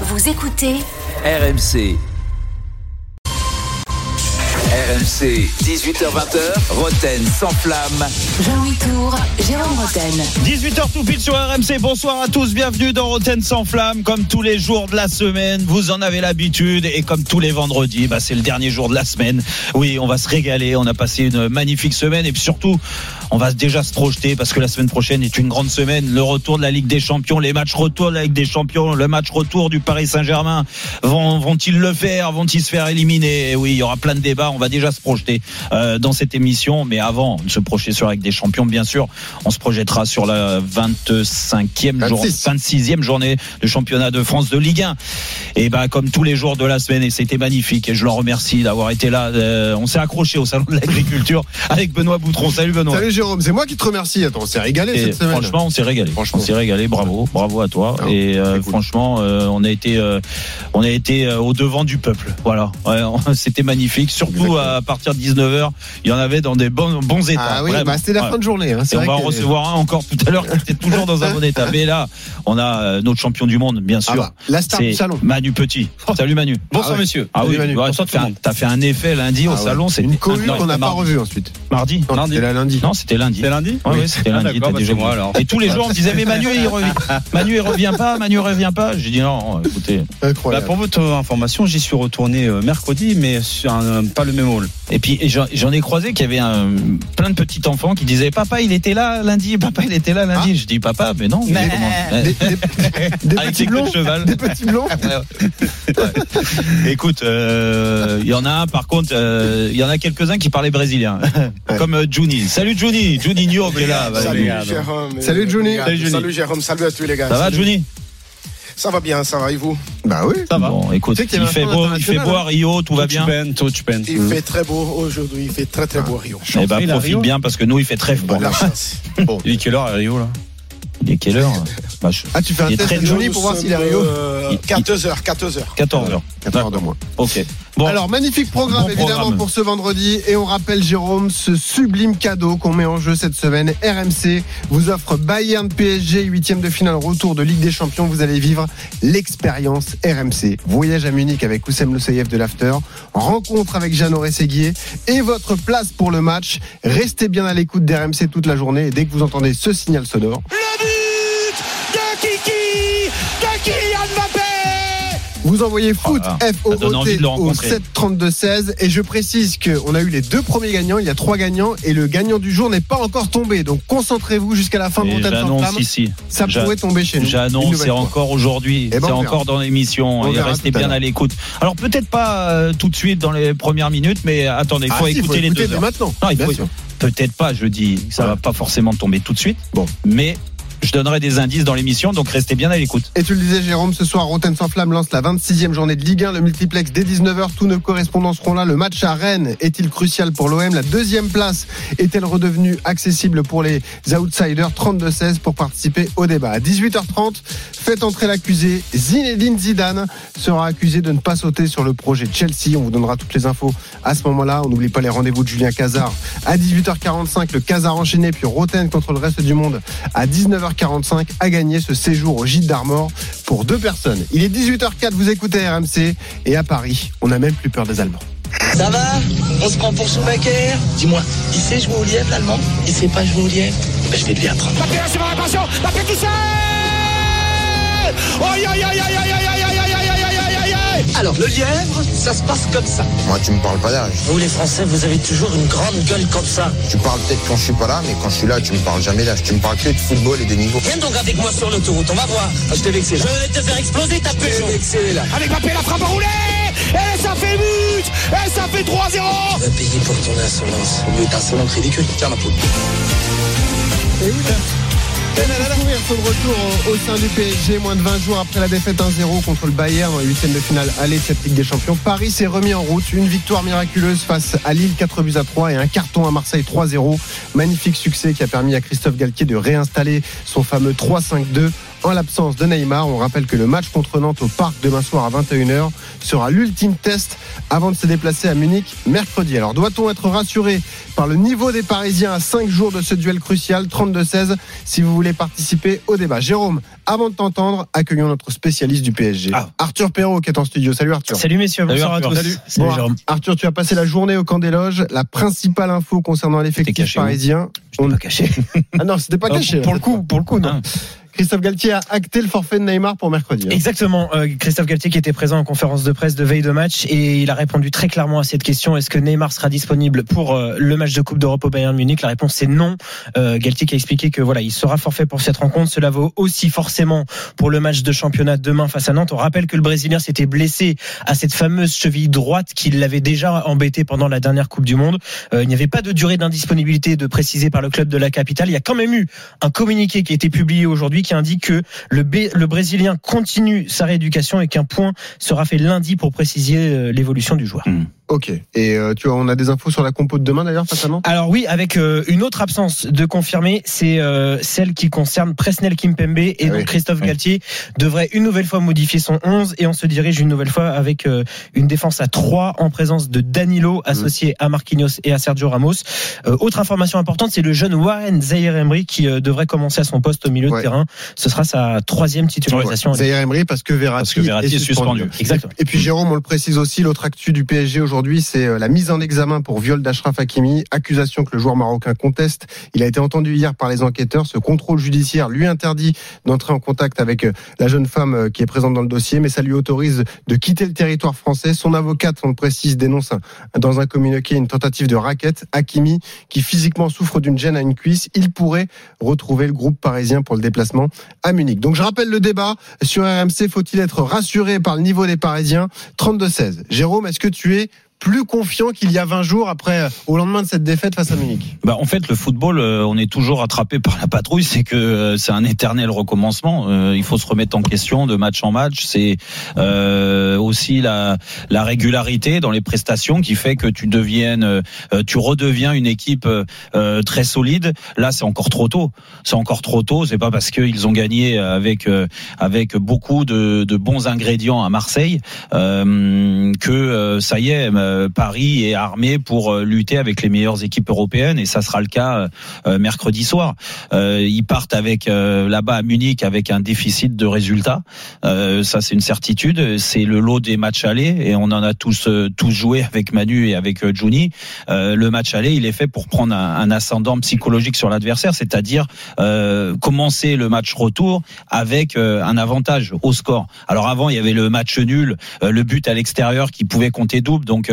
Vous écoutez RMC. RMC, 18h20h, Roten sans flamme. Jean-Louis Tour, Jérôme Roten. 18h tout pile sur RMC. Bonsoir à tous. Bienvenue dans Roten sans flamme. Comme tous les jours de la semaine, vous en avez l'habitude. Et comme tous les vendredis, bah, c'est le dernier jour de la semaine. Oui, on va se régaler. On a passé une magnifique semaine. Et puis surtout, on va déjà se projeter parce que la semaine prochaine est une grande semaine. Le retour de la Ligue des Champions, les matchs retour de la Ligue des Champions, le match retour du Paris Saint-Germain. Vont, vont-ils le faire? Vont-ils se faire éliminer? Et Oui, il y aura plein de débats. On va déjà se projeter euh, dans cette émission. Mais avant de se projeter sur la Ligue des Champions, bien sûr, on se projettera sur la 25e journée, 26e journée de championnat de France de Ligue 1. Et ben comme tous les jours de la semaine, et c'était magnifique. Et je leur remercie d'avoir été là. Euh, on s'est accroché au salon de l'agriculture avec Benoît Boutron. Salut Benoît. Salut Jérôme, c'est moi qui te remercie. Attends, on s'est régalé Et cette semaine. franchement, on s'est régalé. Franchement. On s'est régalé. Bravo, bravo à toi. Ah, et euh, c'est cool. franchement, euh, on a été, euh, on a été euh, au devant du peuple. Voilà, Ouais, c'était magnifique. Surtout Exactement. à partir de 19h, il y en avait dans des bons, bons états. Ah oui, bah, c'était la Ouais. fin de journée. Hein. c'est Et on va en que- recevoir un encore tout à l'heure qui était toujours dans un bon état. Mais là, on a euh, notre champion du monde, bien Ah sûr. bah, la star C'est du salon. Manu Petit. Salut Manu. Bonsoir, messieurs. Ah oui, Manu. toi, t'as fait, un- effet lundi au Ah salon. c'était- Une cohue Ah, non, qu'on n'a pas mardi. revue ensuite. Mardi. Non, Lundi. c'était la lundi. Non, c'était lundi. C'est lundi Oui, oui, c'était Ah, lundi. bah, déjà c'est moi, vu. alors. Et tous les jours, on me disait, mais Manu, il revient, Manu, il revient pas, Manu, il revient pas. J'ai dit, non, écoutez. Bah, pour votre information, j'y suis retourné euh, mercredi, mais sur un, pas le même hall. Et puis, j'en ai croisé qu'il y avait un, plein de petits enfants qui disaient, papa, il était là lundi, papa, il était là lundi. Je dis, papa, mais non. mais Des, des- des Avec petits blonds. de cheval. Des petits blonds. Écoute, euh, il y en a un, par contre, euh, il y en a quelques-uns qui parlaient brésilien, comme euh, Juni. Salut Juni, Juninho qui est là. Bah, Salut. Jérôme. Salut, Johnny. Salut, Salut, Johnny. Jérôme, salut à tous les gars. Ça va. Juni Ça va bien, ça va et vous? Bah oui. Ça va. Bon, écoute, Tu sais il fait beau, il fait beau à Rio, tout va bien. Ben, peines. Il fait très beau aujourd'hui, il fait très très beau à Rio. Eh ben, Il a profite bien parce que nous, il fait très froid. La chance. Il est quelle heure à Rio, là? Il est quelle heure? Bah, je- Ah, tu fais un test très Johnny pour voir s'il est à Rio? euh, Il- 14h, 14h. 14 heures. 4 heures de moins. Ok. Bon, Alors, magnifique programme, Bon évidemment, programme. pour ce vendredi. Et on rappelle, Jérôme, ce sublime cadeau qu'on met en jeu cette semaine. RMC vous offre Bayern PSG, huitième de finale, retour de Ligue des Champions. Vous allez vivre l'expérience RMC. Voyage à Munich avec Oussem Loussaïev de l'After. Rencontre avec Jeannot Rességuier. Et votre place pour le match. Restez bien à l'écoute d'RMC toute la journée. Et dès que vous entendez ce signal sonore, Vous envoyez foot Ah, F O T au rencontrer. 7 32 16 et je précise qu'on a eu les deux premiers gagnants, il y a trois gagnants et le gagnant du jour n'est pas encore tombé. Donc concentrez-vous jusqu'à la fin de Rotten sans flamme. ici. Ça pourrait tomber chez nous. J'annonce, c'est encore aujourd'hui, Eh ben, c'est encore dans l'émission. On Et restez bien à l'écoute. Alors peut-être pas euh, tout de suite dans les premières minutes, mais attendez, il Ah faut si, écouter les écouter deux heures. maintenant. Non. Peut-être pas, je dis, ça Voilà. va pas forcément tomber tout de suite. Bon. mais je donnerai des indices dans l'émission, donc restez bien à l'écoute. Et tu le disais, Jérôme, ce soir, Rotten sans flamme lance la 26e journée de Ligue 1, le multiplex dès 19h. Tous nos correspondants seront là. Le match à Rennes est-il crucial pour l'OM La deuxième place est-elle redevenue accessible pour les outsiders? 32-16 pour participer au débat. À 18h30, faites entrer l'accusé. Zinedine Zidane sera accusé de ne pas sauter sur le projet Chelsea. On vous donnera toutes les infos à ce moment-là. On n'oublie pas les rendez-vous de Julien Cazard à 18h45. Le Cazard enchaîné, puis Roten contre le reste du monde à 19h45 a gagné ce séjour au Gîte d'Armor pour deux personnes. Il est 18h04, vous écoutez RMC et à Paris, on n'a même plus peur des Allemands. Ça va On se prend pour Schumacher Dis-moi, il sait jouer au lièvre l'allemand Il sait pas jouer au lièvre ben, Je vais lui apprendre. Alors le lièvre, ça se passe comme ça. Moi, tu me parles pas d'âge. Vous les Français, vous avez toujours une grande gueule comme ça. Tu parles peut-être quand je suis pas là, mais quand je suis là, tu me parles jamais d'âge. Tu me parles que de football et de niveau. Viens donc avec moi sur l'autoroute, on va voir. Ah, je t'ai vexé là. Je vais te faire exploser ta Peugeot. vexé là. Avec Mbappé, la frappe enroulée Et ça fait but Et ça fait 3-0 Tu vas payer pour ton insolence. Au lieu d'insolente ridicule. Tiens ma poule. Retour au, sein du PSG, moins de 20 jours après la défaite 1-0 contre le Bayern dans les huitièmes de finale aller de cette Ligue des Champions. Paris s'est remis en route, une victoire miraculeuse face à Lille 4 buts à 3 et un carton à Marseille 3-0. Magnifique succès qui a permis à Christophe Galtier de réinstaller son fameux 3-5-2 en l'absence de Neymar. On rappelle que le match contre Nantes au Parc demain soir à 21h sera l'ultime test avant de se déplacer à Munich mercredi. Alors doit-on être rassuré par le niveau des Parisiens à 5 jours de ce duel crucial 32-16 si vous voulez participer au débat? Jérôme, avant de t'entendre, accueillons notre spécialiste du PSG, Ah. Arthur Perrault qui est en studio. Salut Arthur. Salut messieurs, Salut, bonsoir Arthur. à tous. Salut. Salut Bon, Jérôme. Arthur, tu as passé la journée au camp des loges. La principale info concernant l'effectif parisien. On pas caché. Ah non, c'était pas caché. pour le coup, pour le coup, non. Christophe Galtier a acté le forfait de Neymar pour mercredi. hein. Exactement. Euh, Christophe Galtier qui était présent en conférence de presse de veille de match et il a répondu très clairement à cette question. Est-ce que Neymar sera disponible pour euh, le match de Coupe d'Europe au Bayern Munich? La réponse c'est non. Euh, Galtier a expliqué que voilà, il sera forfait pour cette rencontre. Cela vaut aussi forcément pour le match de championnat demain face à Nantes. On rappelle que le Brésilien s'était blessé à cette fameuse cheville droite qui l'avait déjà embêté pendant la dernière Coupe du Monde. Il n'y avait pas de durée d'indisponibilité de précisé par le club de la capitale. Il y a quand même eu un communiqué qui a été publié aujourd'hui qui indique que le, B- le Brésilien continue sa rééducation et qu'un point sera fait lundi pour préciser euh, l'évolution du joueur. Ok. Et euh, tu vois, on a des infos sur la compo de demain d'ailleurs Nantes Alors oui, avec euh, une autre absence de confirmé, c'est euh, celle qui concerne Presnel Kimpembe et Ah donc oui. Christophe Oui. Galtier devrait une nouvelle fois modifier son 11 et on se dirige une nouvelle fois avec une défense à 3 en présence de Danilo associé à Marquinhos et à Sergio Ramos. Autre information importante, c'est le jeune Warren Zaire Emery qui devrait commencer à son poste au milieu Ouais. de terrain. Ce sera sa troisième titularisation. Zaire Emery parce que Verratti, Parce que Verratti est suspendu. Exactement. Et puis Jérôme, on le précise aussi, l'autre actu du PSG aujourd'hui, c'est euh, la mise en examen pour viol d'Ashraf Hakimi, accusation que le joueur marocain conteste. Il a été entendu hier par les enquêteurs. Ce contrôle judiciaire lui interdit d'entrer en contact avec euh, la jeune femme euh, qui est présente dans le dossier, mais ça lui autorise de quitter le territoire français. Son avocate, on le précise, dénonce dans un communiqué une tentative de raquette. Hakimi, qui physiquement souffre d'une gêne à une cuisse, il pourrait retrouver le groupe parisien pour le déplacement à Munich. Donc je rappelle le débat sur RMC, faut-il être rassuré par le niveau des Parisiens? 32-16. Jérôme, est-ce que tu es plus confiant qu'il y a 20 jours après, euh, au lendemain de cette défaite face à Munich Bah, en fait, le football, euh, on est toujours attrapé par la patrouille. C'est que euh, c'est un éternel recommencement. Il faut se remettre en question de match en match. C'est euh, aussi la, la régularité dans les prestations qui fait que tu deviennes, tu redeviens une équipe euh, très solide. Là, c'est encore trop tôt. C'est encore trop tôt. C'est pas parce qu'ils ont gagné avec euh, avec beaucoup de, de bons ingrédients à Marseille que ça y est, euh, Paris est armé pour euh, lutter avec les meilleures équipes européennes et ça sera le cas euh, mercredi soir. Ils partent avec là-bas à Munich avec un déficit de résultats. Ça c'est une certitude. C'est le lot des matchs allés et on en a tous tous joué avec Manu et avec Juni. Le match aller, il est fait pour prendre un, un ascendant psychologique sur l'adversaire, c'est-à-dire commencer le match retour avec un avantage au score. Alors avant, il y avait le match nul, le but à l'extérieur qui pouvait compter double, donc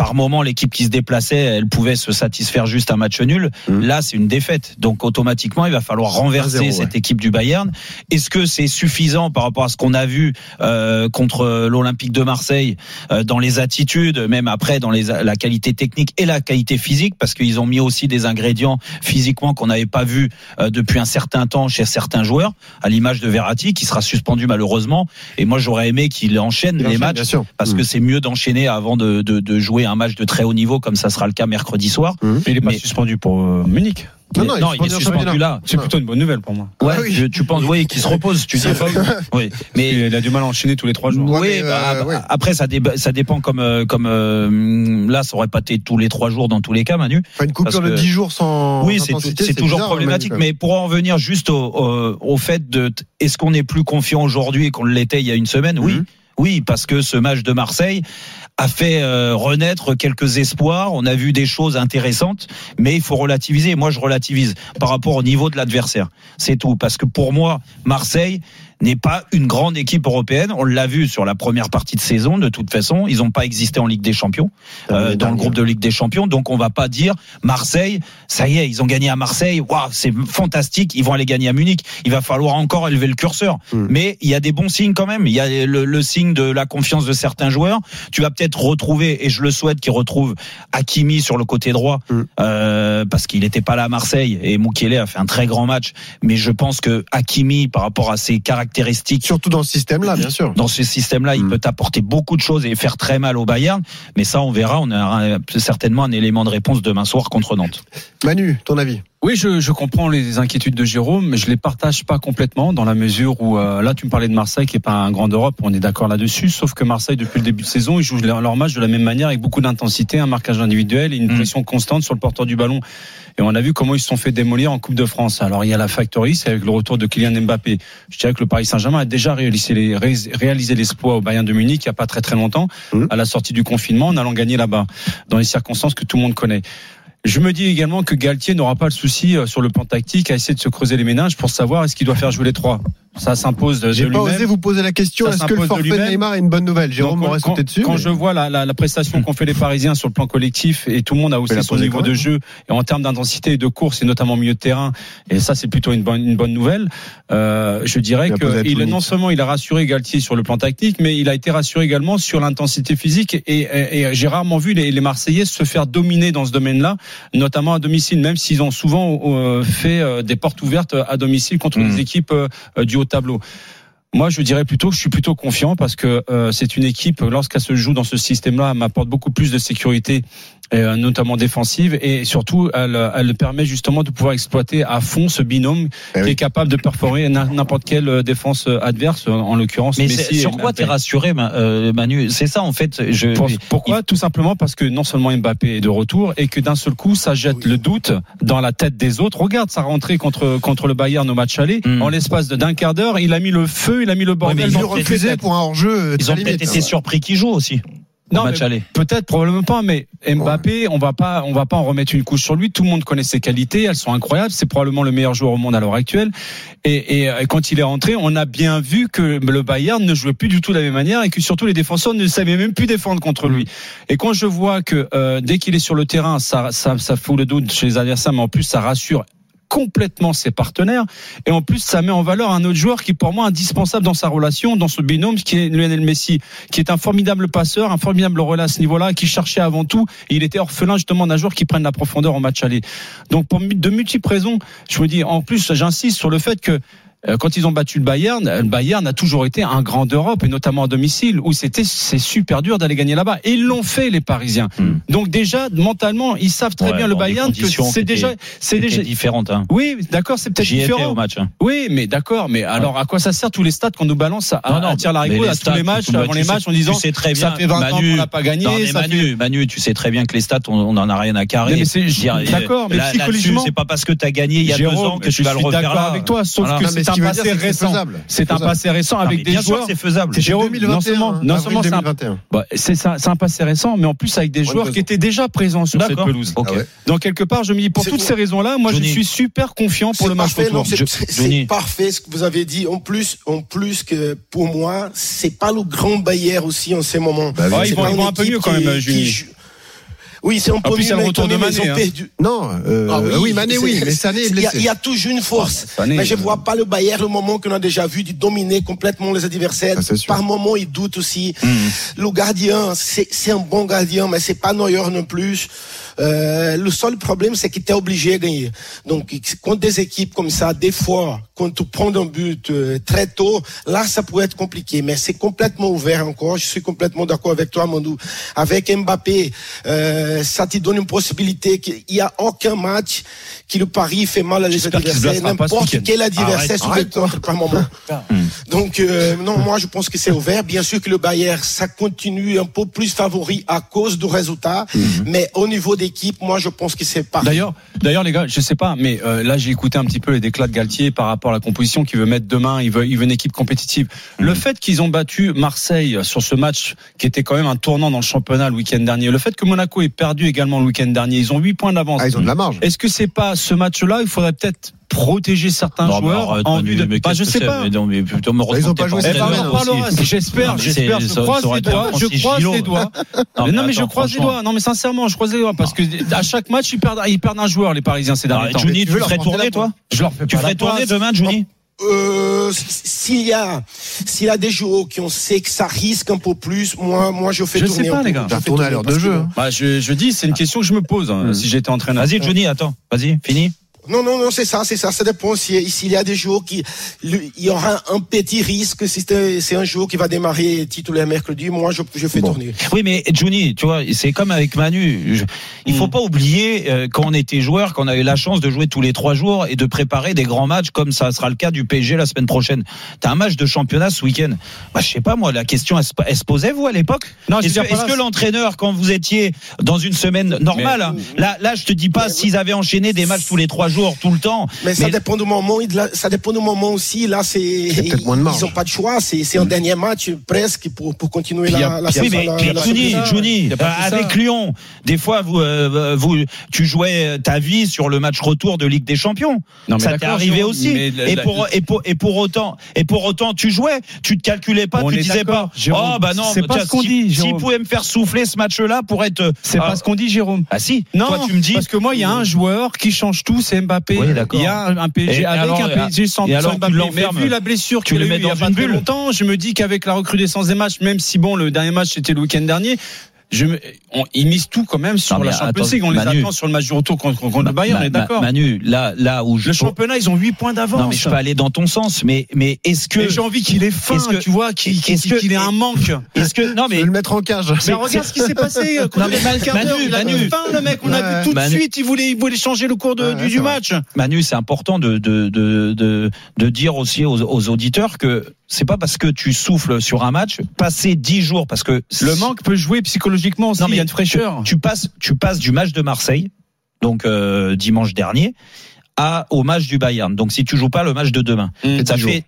par moment, l'équipe qui se déplaçait, elle pouvait se satisfaire juste un match nul. Mhm. Là, c'est une défaite. Donc, automatiquement, il va falloir renverser 1-0, cette équipe du Bayern. Est-ce que c'est suffisant par rapport à ce qu'on a vu euh, contre l'Olympique de Marseille euh, dans les attitudes, même après dans les, la qualité technique et la qualité physique, parce qu'ils ont mis aussi des ingrédients physiquement qu'on n'avait pas vu euh, depuis un certain temps chez certains joueurs, à l'image de Verratti, qui sera suspendu malheureusement. Et moi, j'aurais aimé qu'il enchaîne Il les enchaîne, matchs parce que c'est mieux d'enchaîner avant de, de, de jouer un match de très haut niveau comme ça sera le cas mercredi soir. Mais il est pas Mais- suspendu pour euh, Munich. Non, non, non, il est en suspendu là. C'est plutôt une bonne nouvelle pour moi. Ouais, Ah oui. je- tu penses, oui, qu'il se repose, tu dis. oui, mais Il a du mal à enchaîner tous les trois jours. Ouais, oui, bah, euh, ouais. après ça, ça dépend comme euh, comme euh, là, ça aurait pas été tous les trois jours dans tous les cas, Manu. Enfin, une coupure de que- 10 jours sans Oui, c'est toujours bizarre, problématique, Manu, mais pour en revenir juste au, au, au fait de est-ce qu'on est plus confiant aujourd'hui qu'on l'était il y a une semaine? Oui, Mhm. oui, parce que ce match de Marseille a fait euh, renaître quelques espoirs. On a vu des choses intéressantes, mais il faut relativiser. Moi, je relativise par rapport au niveau de l'adversaire. C'est tout, parce que pour moi, Marseille n'est pas une grande équipe européenne. On l'a vu sur la première partie de saison. De toute façon, ils n'ont pas existé en Ligue des Champions, euh, dans le groupe de Ligue des Champions. Donc, on va pas dire Marseille, ça y est, ils ont gagné à Marseille. Waouh, c'est fantastique. Ils vont aller gagner à Munich. Il va falloir encore élever le curseur. Mm. Mais il y a des bons signes quand même. Il y a le, le signe de la confiance de certains joueurs. Tu vas peut-être retrouver, et je le souhaite, qu'il retrouve Hakimi sur le côté droit, Mm. euh, parce qu'il n'était pas là à Marseille. Et Mukele a fait un très grand match. Mais je pense que Hakimi, par rapport à ses caractéristiques, Surtout dans ce système-là, bien sûr. dans ce système-là, il Mm. peut t'apporter beaucoup de choses et faire très mal au Bayern. Mais ça, on verra. On a certainement un élément de réponse demain soir contre Nantes. Manu, ton avis? Oui, je, je comprends les inquiétudes de Jérôme, mais je les partage pas complètement dans la mesure où euh, là tu me parlais de Marseille qui est pas un grand Europe, on est d'accord là-dessus. Sauf que Marseille depuis le début de saison, ils jouent leur, match de la même manière avec beaucoup d'intensité, un marquage individuel et une Mm. pression constante sur le porteur du ballon. Et on a vu comment ils se sont fait démolir en Coupe de France. Alors il y a la factory, c'est avec le retour de Kylian Mbappé. Je dirais que le Paris Saint-Germain a déjà réalisé les- ré- réalisé l'exploit au Bayern de Munich il y a pas très très longtemps, Mm. à la sortie du confinement, en allant gagner là-bas dans les circonstances que tout le monde connaît. Je me dis également que Galtier n'aura pas le souci euh, sur le plan tactique à essayer de se creuser les méninges pour savoir est-ce qu'il doit faire jouer les trois. Ça s'impose de, J'ai pas osé vous poser la question. Est-ce que le de forfait. Neymar est une bonne nouvelle? Jérôme quand, sauté dessus. quand mais- je vois la, la, la prestation qu'ont fait les Parisiens sur le plan collectif et tout le monde a haussé son niveau de jeu et en termes d'intensité et de course et notamment au milieu de terrain et ça c'est plutôt une bonne, une bonne nouvelle. Euh, je dirais que il, non seulement il a rassuré Galtier sur le plan tactique, mais il a été rassuré également sur l'intensité physique et, et, et j'ai rarement vu les, les Marseillais se faire dominer dans ce domaine-là, notamment à domicile, même s'ils ont souvent euh, fait euh, des portes ouvertes à domicile contre Mhm. des équipes euh, du tableau. Moi, je dirais plutôt que je suis plutôt confiant parce que euh, c'est une équipe, lorsqu'elle se joue dans ce système-là, m'apporte beaucoup plus de sécurité, notamment défensive, et surtout, elle, elle permet justement de pouvoir exploiter à fond ce binôme Eh qui oui. est capable de perforer n'im- n'importe quelle euh, défense adverse, en l'occurrence Mais sur quoi t'es rassuré, Ma- euh, Manu? C'est ça en fait. Je, Pour- Pourquoi? Tout simplement parce que non seulement Mbappé est de retour et que d'un seul coup ça jette le doute dans la tête des autres. Regarde sa rentrée contre contre le Bayern au match aller. Mm. En l'espace de d'un quart d'heure, il a mis le feu, il a mis le mais bordel ils dans ont refusé pour un hors-jeu. Ils ont peut-être été surpris qu'ils jouent aussi. Non, match mais aller. Peut-être, probablement pas, mais Mbappé, on va pas, on va pas en remettre une couche sur lui. Tout le monde connaît ses qualités, elles sont incroyables. C'est probablement le meilleur joueur au monde à l'heure actuelle. Et, et, et quand il est rentré, on a bien vu que le Bayern ne jouait plus du tout de la même manière et que surtout les défenseurs ne savaient même plus défendre contre lui. Et quand je vois que euh, dès qu'il est sur le terrain, ça, ça, ça fout le doute chez les adversaires, mais en plus ça rassure complètement ses partenaires. Et en plus ça met en valeur un autre joueur qui pour moi indispensable dans sa relation dans ce binôme qui est Lionel Messi qui est un formidable passeur un formidable relais à ce niveau-là qui cherchait avant tout et il était orphelin justement d'un joueur qui prenne la profondeur en match aller. Donc pour de multiples raisons je me dis en plus j'insiste sur le fait que quand ils ont battu le Bayern, euh, le Bayern a toujours été un grand d'Europe et notamment à domicile où c'était c'est super dur d'aller gagner là-bas et ils l'ont fait les Parisiens. Hmm. Donc déjà mentalement ils savent très Ouais, bien le Bayern que conditions c'est déjà c'est déjà différente. Hein. oui, d'accord, c'est peut-être différent. au match. hein. Oui, mais d'accord, mais alors à quoi ça sert tous les stats qu'on nous balance à, Non, non, à tir la mais à tous les matchs, avant les matchs, en disant tu sais très ça fait 20 ans Manu, qu'on n'a pas gagné. Non, mais ça Manu, fait- Manu, tu sais très bien que les stats, on, on en a rien à carrer. D'accord, mais psychologiquement- c'est pas parce que tu as gagné il y a deux ans que je tu vas le refaire là. avec toi, sauf Voilà. que Non, c'est un passé c'est c'est récent. C'est un passé récent Non, avec des joueurs. c'est faisable. C'était Jérôme, 2021, non seulement, hein, non seulement c'est un, 2021. bah, c'est ça, c'est un passé récent, mais en plus avec des joueurs qui étaient déjà présents sur cette pelouse. Ah. Donc quelque part, je me dis pour C'est toutes tout. ces raisons-là, moi je suis super confiant pour C'est le match non, retour. c'est- c'est c'est parfait ce que vous avez dit. En plus, en plus que pour moi, c'est pas le grand Bayern aussi en ces moments. Bah C'est ils vont- un peu mieux quand même, joue- Oui, c'est un peu mieux, le mais retour de Mané, hein. perdu. Non, euh, Ah oui, Mané, oui, c'est- mais Sané est il y a- blessé. Il y a toujours une force. Ah, Sané, mais je euh, vois pas le Bayern le moment qu'on a déjà vu de dominer complètement les adversaires. Sûr. Par moment, il doute aussi. Hmm. Le gardien, c'est c'est un bon gardien, mais c'est pas Neuer non plus. Euh, le seul problème, c'est qu'il était obligé de gagner. Donc, contre des équipes comme ça, des fois, quand tu prends un but euh, très tôt, là, ça peut être compliqué. Mais c'est complètement ouvert encore. Je suis complètement d'accord avec toi, Mandou. Avec Mbappé, euh, ça te donne une possibilité qu'il n'y a aucun match qui le Paris fait mal à les adversaires. N'importe quel adversaire sur le contre par moment. Donc, euh, non, moi, je pense que c'est ouvert. Bien sûr que le Bayern, ça continue un peu plus favori à cause du résultat. Mais au niveau moi, je pense que c'est pas. D'ailleurs, d'ailleurs les gars, je sais pas, mais euh, là j'ai écouté un petit peu les déclats de Galtier par rapport à la composition qu'il veut mettre demain. Il veut, il veut une équipe compétitive. Le fait qu'ils ont battu Marseille sur ce match qui était quand même un tournant dans le championnat le week-end dernier, le fait que Monaco ait perdu également le week-end dernier, ils ont 8 points d'avance. Ah, ils ont de la marge. Est-ce que c'est pas ce match-là? Il faudrait peut-être protéger certains Non, joueurs arrête, en vue de. mais Bah, je sais pas. Mais non, mais plutôt me Ils ont pas joué Eh ben, aussi. J'espère, j'espère. Je croise les doigts. Je croise les doigts. Non, Mais je croise les doigts. Non, mais sincèrement, je croise les doigts parce que à chaque match, ils perdent, ils perdent un joueur, les Parisiens, ces derniers Ah, temps. Johnny, tu tu veux leur ferais tourner, toi Je leur fais Tu ferais tourner demain, Johnny Euh, s'il y a, s'il y a des joueurs qui on sait que ça risque un peu plus, moi, moi, je fais Je tourner. sais pas, les gars. Je tourner à l'heure de jeu. que- hein. Bah, je, je dis, c'est une question que je me pose hein, Mm. si j'étais entraîneur. Vas-y, Johnny, attends. Vas-y, fini. Non, non, non, c'est ça, c'est ça. Ça dépend si- s'il y a des jours qui, il y aura un petit risque si c'est un jour qui va démarrer titulaire mercredi. Moi, je, je fais tourner. Oui, mais Juni, tu vois, c'est comme avec Manu. Je- il Hmm. faut pas oublier euh, quand on était joueur, qu'on a eu la chance de jouer tous les trois jours et de préparer des grands matchs, comme ça sera le cas du PSG la semaine prochaine. T'as un match de championnat ce week-end. Bah, je sais pas moi, la question elle, se- elle se posait vous à l'époque? Non, je veux Est-ce que, là, que l'entraîneur, quand vous étiez dans une semaine normale, hein, là, là, je te dis pas s'ils avaient enchaîné des matchs tous les trois jours, tout le temps. Mais ça dépend du moment. Ça dépend du moment aussi. Là, c'est ils ont pas de choix. C'est c'est un dernier match presque pour pour continuer Puis y a- la, a- Oui, mais, la- mais euh, avec Lyon, des fois, vous, euh, vous, tu jouais ta vie sur le match retour de Ligue des Champions. Non, mais ça t'est arrivé aussi. et pour et pour et pour autant et pour autant, tu jouais, tu te calculais pas, tu disais pas. Jérôme. Oh bah non, C'est pas ce qu'on dit, S'il Jérôme. pouvait me faire souffler ce match-là pour être. C'est Ah, pas ce qu'on dit, Jérôme. Ah si. Non, Toi, tu me dis. parce que moi, il y a un joueur qui change tout, c'est Mbappé. Oui, il y a un PSG Et avec alors, un PSG sans, alors, Mbappé. Mais vu la blessure Tu qu'il a eu il y a pas très longtemps, je me dis qu'avec la recrudescence des matchs, même si bon, le dernier match c'était le week-end dernier. Je me, on, ils misent tout quand même sur Non, la Champions League. On les attend sur le match du retour contre, contre le Bayern, on est d'accord. Manu, là, là où je. Le championnat, ils ont 8 points d'avance. Non, mais je peux aller dans ton sens, mais mais est-ce que Mais j'ai envie qu'il ait faim, Est-ce que- tu vois, qu'il que- qu'il ait un manque. est-ce que non Je mais vais le mettre en cage. Mais regarde ce qui s'est passé. euh, Non, mais Manu, il a Manu. eu faim, le mec. On a vu tout de suite. Il voulait, il voulait changer le cours de- Ouais, du, match. Manu, c'est important de, de, de, de, de dire aussi aux, aux auditeurs que c'est pas parce que tu souffles sur un match, passer 10 jours, parce que Le manque peut jouer psychologiquement aussi. Non, mais il y a une fraîcheur. tu passes, tu passes du match de Marseille, donc euh, dimanche dernier, à au match du Bayern. Donc si tu joues pas le match de demain, Mmh. ça fait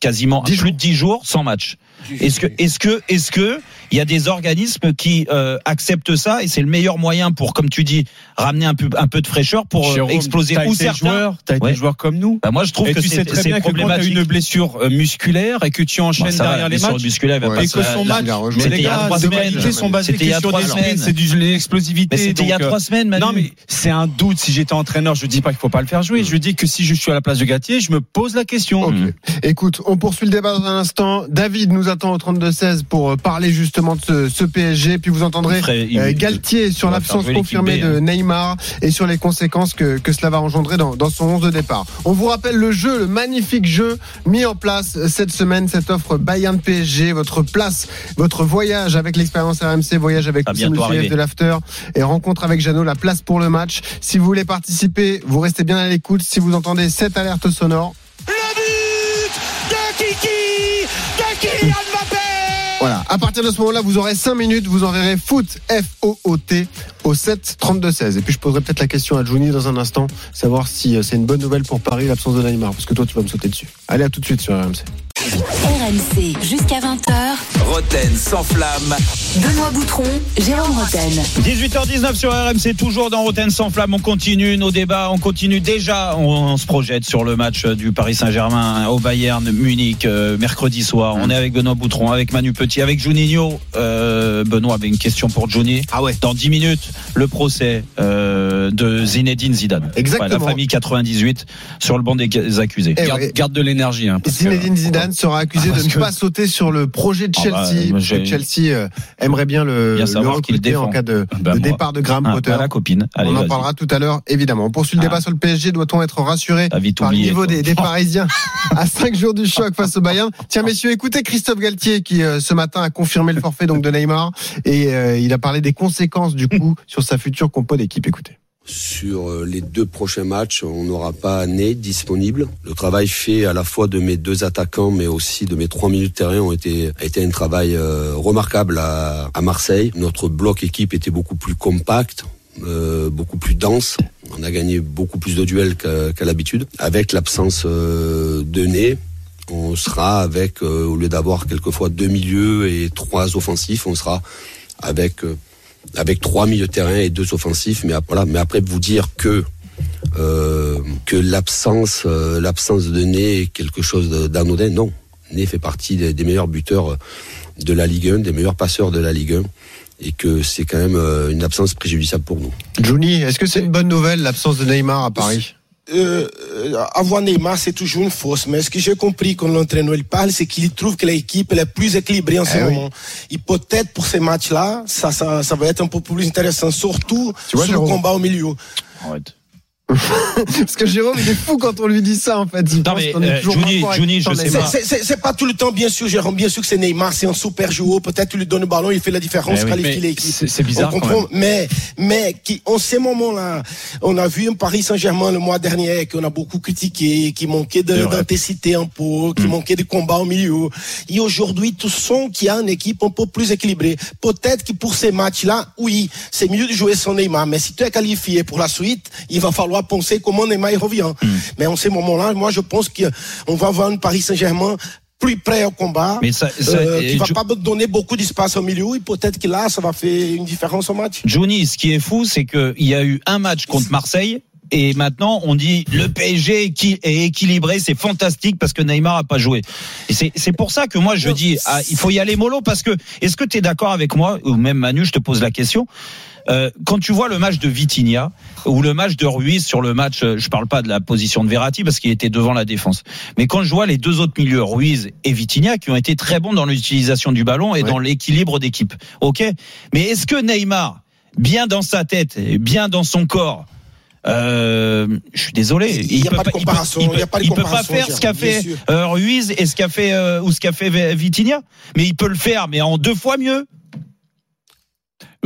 quasiment plus de 10 jours sans match. Est-ce que, est-ce que, est-ce que il y a des organismes qui euh, acceptent ça et c'est le meilleur moyen pour, comme tu dis, ramener un peu, un peu de fraîcheur pour euh, Jérôme, exploser t'as ou été certains. joueur, t'as été Ouais. joueur comme nous. Bah, moi, je trouve Et que tu c'est sais très bien que quand tu as problématique. une blessure euh, musculaire et que tu enchaînes Bon, ça va, derrière les blessure matchs, musculaire, elle va et pas que son match, a mais C'était les il y a gars, sont basés C'était il y a que sur trois des semaines. c'est du- de l'explosivité. Mais c'était il y a trois semaines. Non, mais c'est un doute. Si j'étais entraîneur, je dis pas qu'il faut pas le faire jouer. Je dis que si je suis à la place de Gatier, je me pose la question. Ok. Écoute, on poursuit le débat dans un instant. David nous attend au 32-16 pour euh, parler justement de ce, ce PSG. Puis vous entendrez Il ferait- il- euh, Galtier sur l'absence confirmée de hein. Neymar et sur les conséquences que, que cela va engendrer dans, dans son 11 de départ. On vous rappelle le jeu, le magnifique jeu mis en place cette semaine, cette offre Bayern PSG, votre place, votre voyage avec l'expérience RMC, voyage avec arriver. de l'After et rencontre avec Jeannot, la place pour le match. Si vous voulez participer, vous restez bien à l'écoute. Si vous entendez cette alerte sonore, Le but de Kiki Voilà. À partir de ce moment-là, vous aurez 5 minutes. Vous enverrez foot, F-O-O-T, au 7 32 16. Et puis je poserai peut-être la question à Johnny dans un instant, savoir si euh, c'est une bonne nouvelle pour Paris l'absence de Neymar, parce que toi tu vas me sauter dessus. Allez, à tout de suite sur RMC. RMC jusqu'à 20h. Roten sans flamme. Benoît Boutron, Jérôme Roten. 18h19 sur RMC, toujours dans Rotten sans flamme. On continue nos débats, on continue déjà, on, on se projette sur le match du Paris Saint-Germain au Bayern Munich euh, mercredi soir. On est avec Benoît Boutron, avec Manu Petit, avec Juninho. Euh, Benoît avait une question pour Johnny. Ah ouais. Dans 10 minutes, le procès euh, de Zinedine Zidane. Exactement. la famille 98 sur le banc des accusés. Eh Garde, ouais. garde de l'énergie. Hein, Zinedine Zidane sera accusé Ah, de ne que- pas sauter sur le projet de Ah bah, Chelsea. Chelsea euh, aimerait bien le, Bien le recruter en cas de, Bah, de moi. départ de Graham Ah, Potter. pas la copine. Allez, On en parlera tout à l'heure, évidemment. On poursuit le Ah. débat sur le PSG. Doit-on être rassuré par le niveau des Parisiens à 5 jours du choc face au Bayern? Tiens, messieurs, écoutez Christophe Galtier qui, euh, ce matin, a confirmé le forfait donc de Neymar et euh, il a parlé des conséquences du coup sur sa future compo d'équipe. Écoutez. Sur euh, les deux prochains matchs, on n'aura pas Ney disponible. Le travail fait à la fois de mes deux attaquants, mais aussi de mes trois milieux de terrain ont été a été un travail euh, remarquable à, Marseille. Notre bloc équipe était beaucoup plus compact. euh, beaucoup plus dense. On a gagné beaucoup plus de duels qu'à l'habitude. Avec l'absence euh, de Ney, on sera avec, au lieu d'avoir quelquefois deux milieux et trois offensifs, on sera avec avec trois milieux de terrain et deux offensifs. Mais après vous dire que euh, que l'absence euh, l'absence de Ney est quelque chose d'anodin, non. Ney fait partie des, meilleurs buteurs de la Ligue 1, des meilleurs passeurs de la Ligue 1, et que c'est quand même euh, une absence préjudiciable pour nous. Johnny, est-ce que c'est une bonne nouvelle l'absence de Neymar à Paris? Euh, euh, avoir Neymar, c'est toujours une fausse. Mais ce que j'ai compris quand l'entraîneur il parle, c'est qu'il trouve que l'équipe elle est plus équilibrée en ce Eh oui. moment. Et peut-être pour ces matchs-là, ça, ça, ça va être un peu plus intéressant, surtout vois, sur le combat au milieu. Arrête. Parce que Jérôme, il est fou quand on lui dit ça, en fait. Il Non, pense mais, est euh, toujours avec Juni, je sais Neymar. pas. C'est- C'est c'est pas tout le temps, bien sûr, Jérôme. Bien sûr que c'est Neymar, c'est un super joueur. Peut-être tu lui donnes le ballon, il fait la différence, Eh oui, qualifie l'équipe. c'est- c'est bizarre On quand comprend, mais, mais qui, en ces moments-là, on a vu un Paris Saint-Germain le mois dernier qu'on a beaucoup critiqué, qui manquait d'intensité un peu, qui manquait de combat au milieu. Et aujourd'hui, sens qu'il y a une équipe un peu plus équilibrée. Peut-être que pour ces matchs-là, oui, c'est mieux de jouer sans Neymar. Mais si tu es qualifié pour la suite, il va falloir penser comment Neymar revient. Mais en ces moments-là, moi, je pense qu'on va avoir un Paris Saint-Germain plus prêt au combat, Mais ça, ça- euh, qui va pas donner beaucoup d'espace au milieu. Et peut-être que là, ça va faire une différence au match. Johnny, ce qui est fou, c'est qu'il y a eu un match contre Marseille. Et maintenant, on dit le PSG est qui- est équilibré, c'est fantastique parce que Neymar a pas joué. Et c'est pour ça que moi je dis, ah, il faut y aller mollo parce que est-ce que tu es d'accord avec moi ou même Manu, je te pose la question. Euh, quand tu vois le match de Vitinha ou le match de Ruiz sur le match, euh, je parle pas de la position de Verratti parce qu'il était devant la défense, mais quand je vois les deux autres milieux, Ruiz et Vitinha, qui ont été très bons dans l'utilisation du ballon et dans l'équilibre d'équipe, ok? Mais est-ce que Neymar, bien dans sa tête, bien dans son corps, euh, je suis désolé. Il a peut pas de il peut- comparaison, Il pas faire ce qu'a fait euh, Ruiz et ce qu'a fait euh, ou ce qu'a fait Vitinha, mais il peut le faire, mais en deux fois mieux.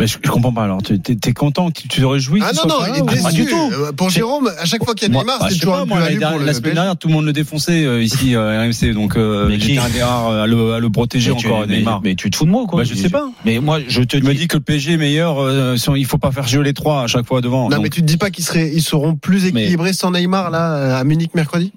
Mais je, je comprends pas. Alors, tu es, content que tu te réjouis Ah non, non, pas il est ou pas déçu. du tout. Euh, Pour Jérôme, à chaque fois qu'il y a Neymar, bah, c'est toujours pas, un moi, le la semaine dernière, tout le monde le défonçait euh, ici euh, RMC, donc euh, j'étais un des rares à le, à le protéger Mais encore, Neymar. mais tu te fous de moi, quoi. Bah, je sais pas. Mais moi, je te Tu me dis. dis que le PSG est meilleur, euh, sans- il faut pas faire jouer les trois à chaque fois devant. Non, Donc, mais tu te dis pas qu'ils seraient, ils seront plus équilibrés sans Neymar, là, à Munich mercredi?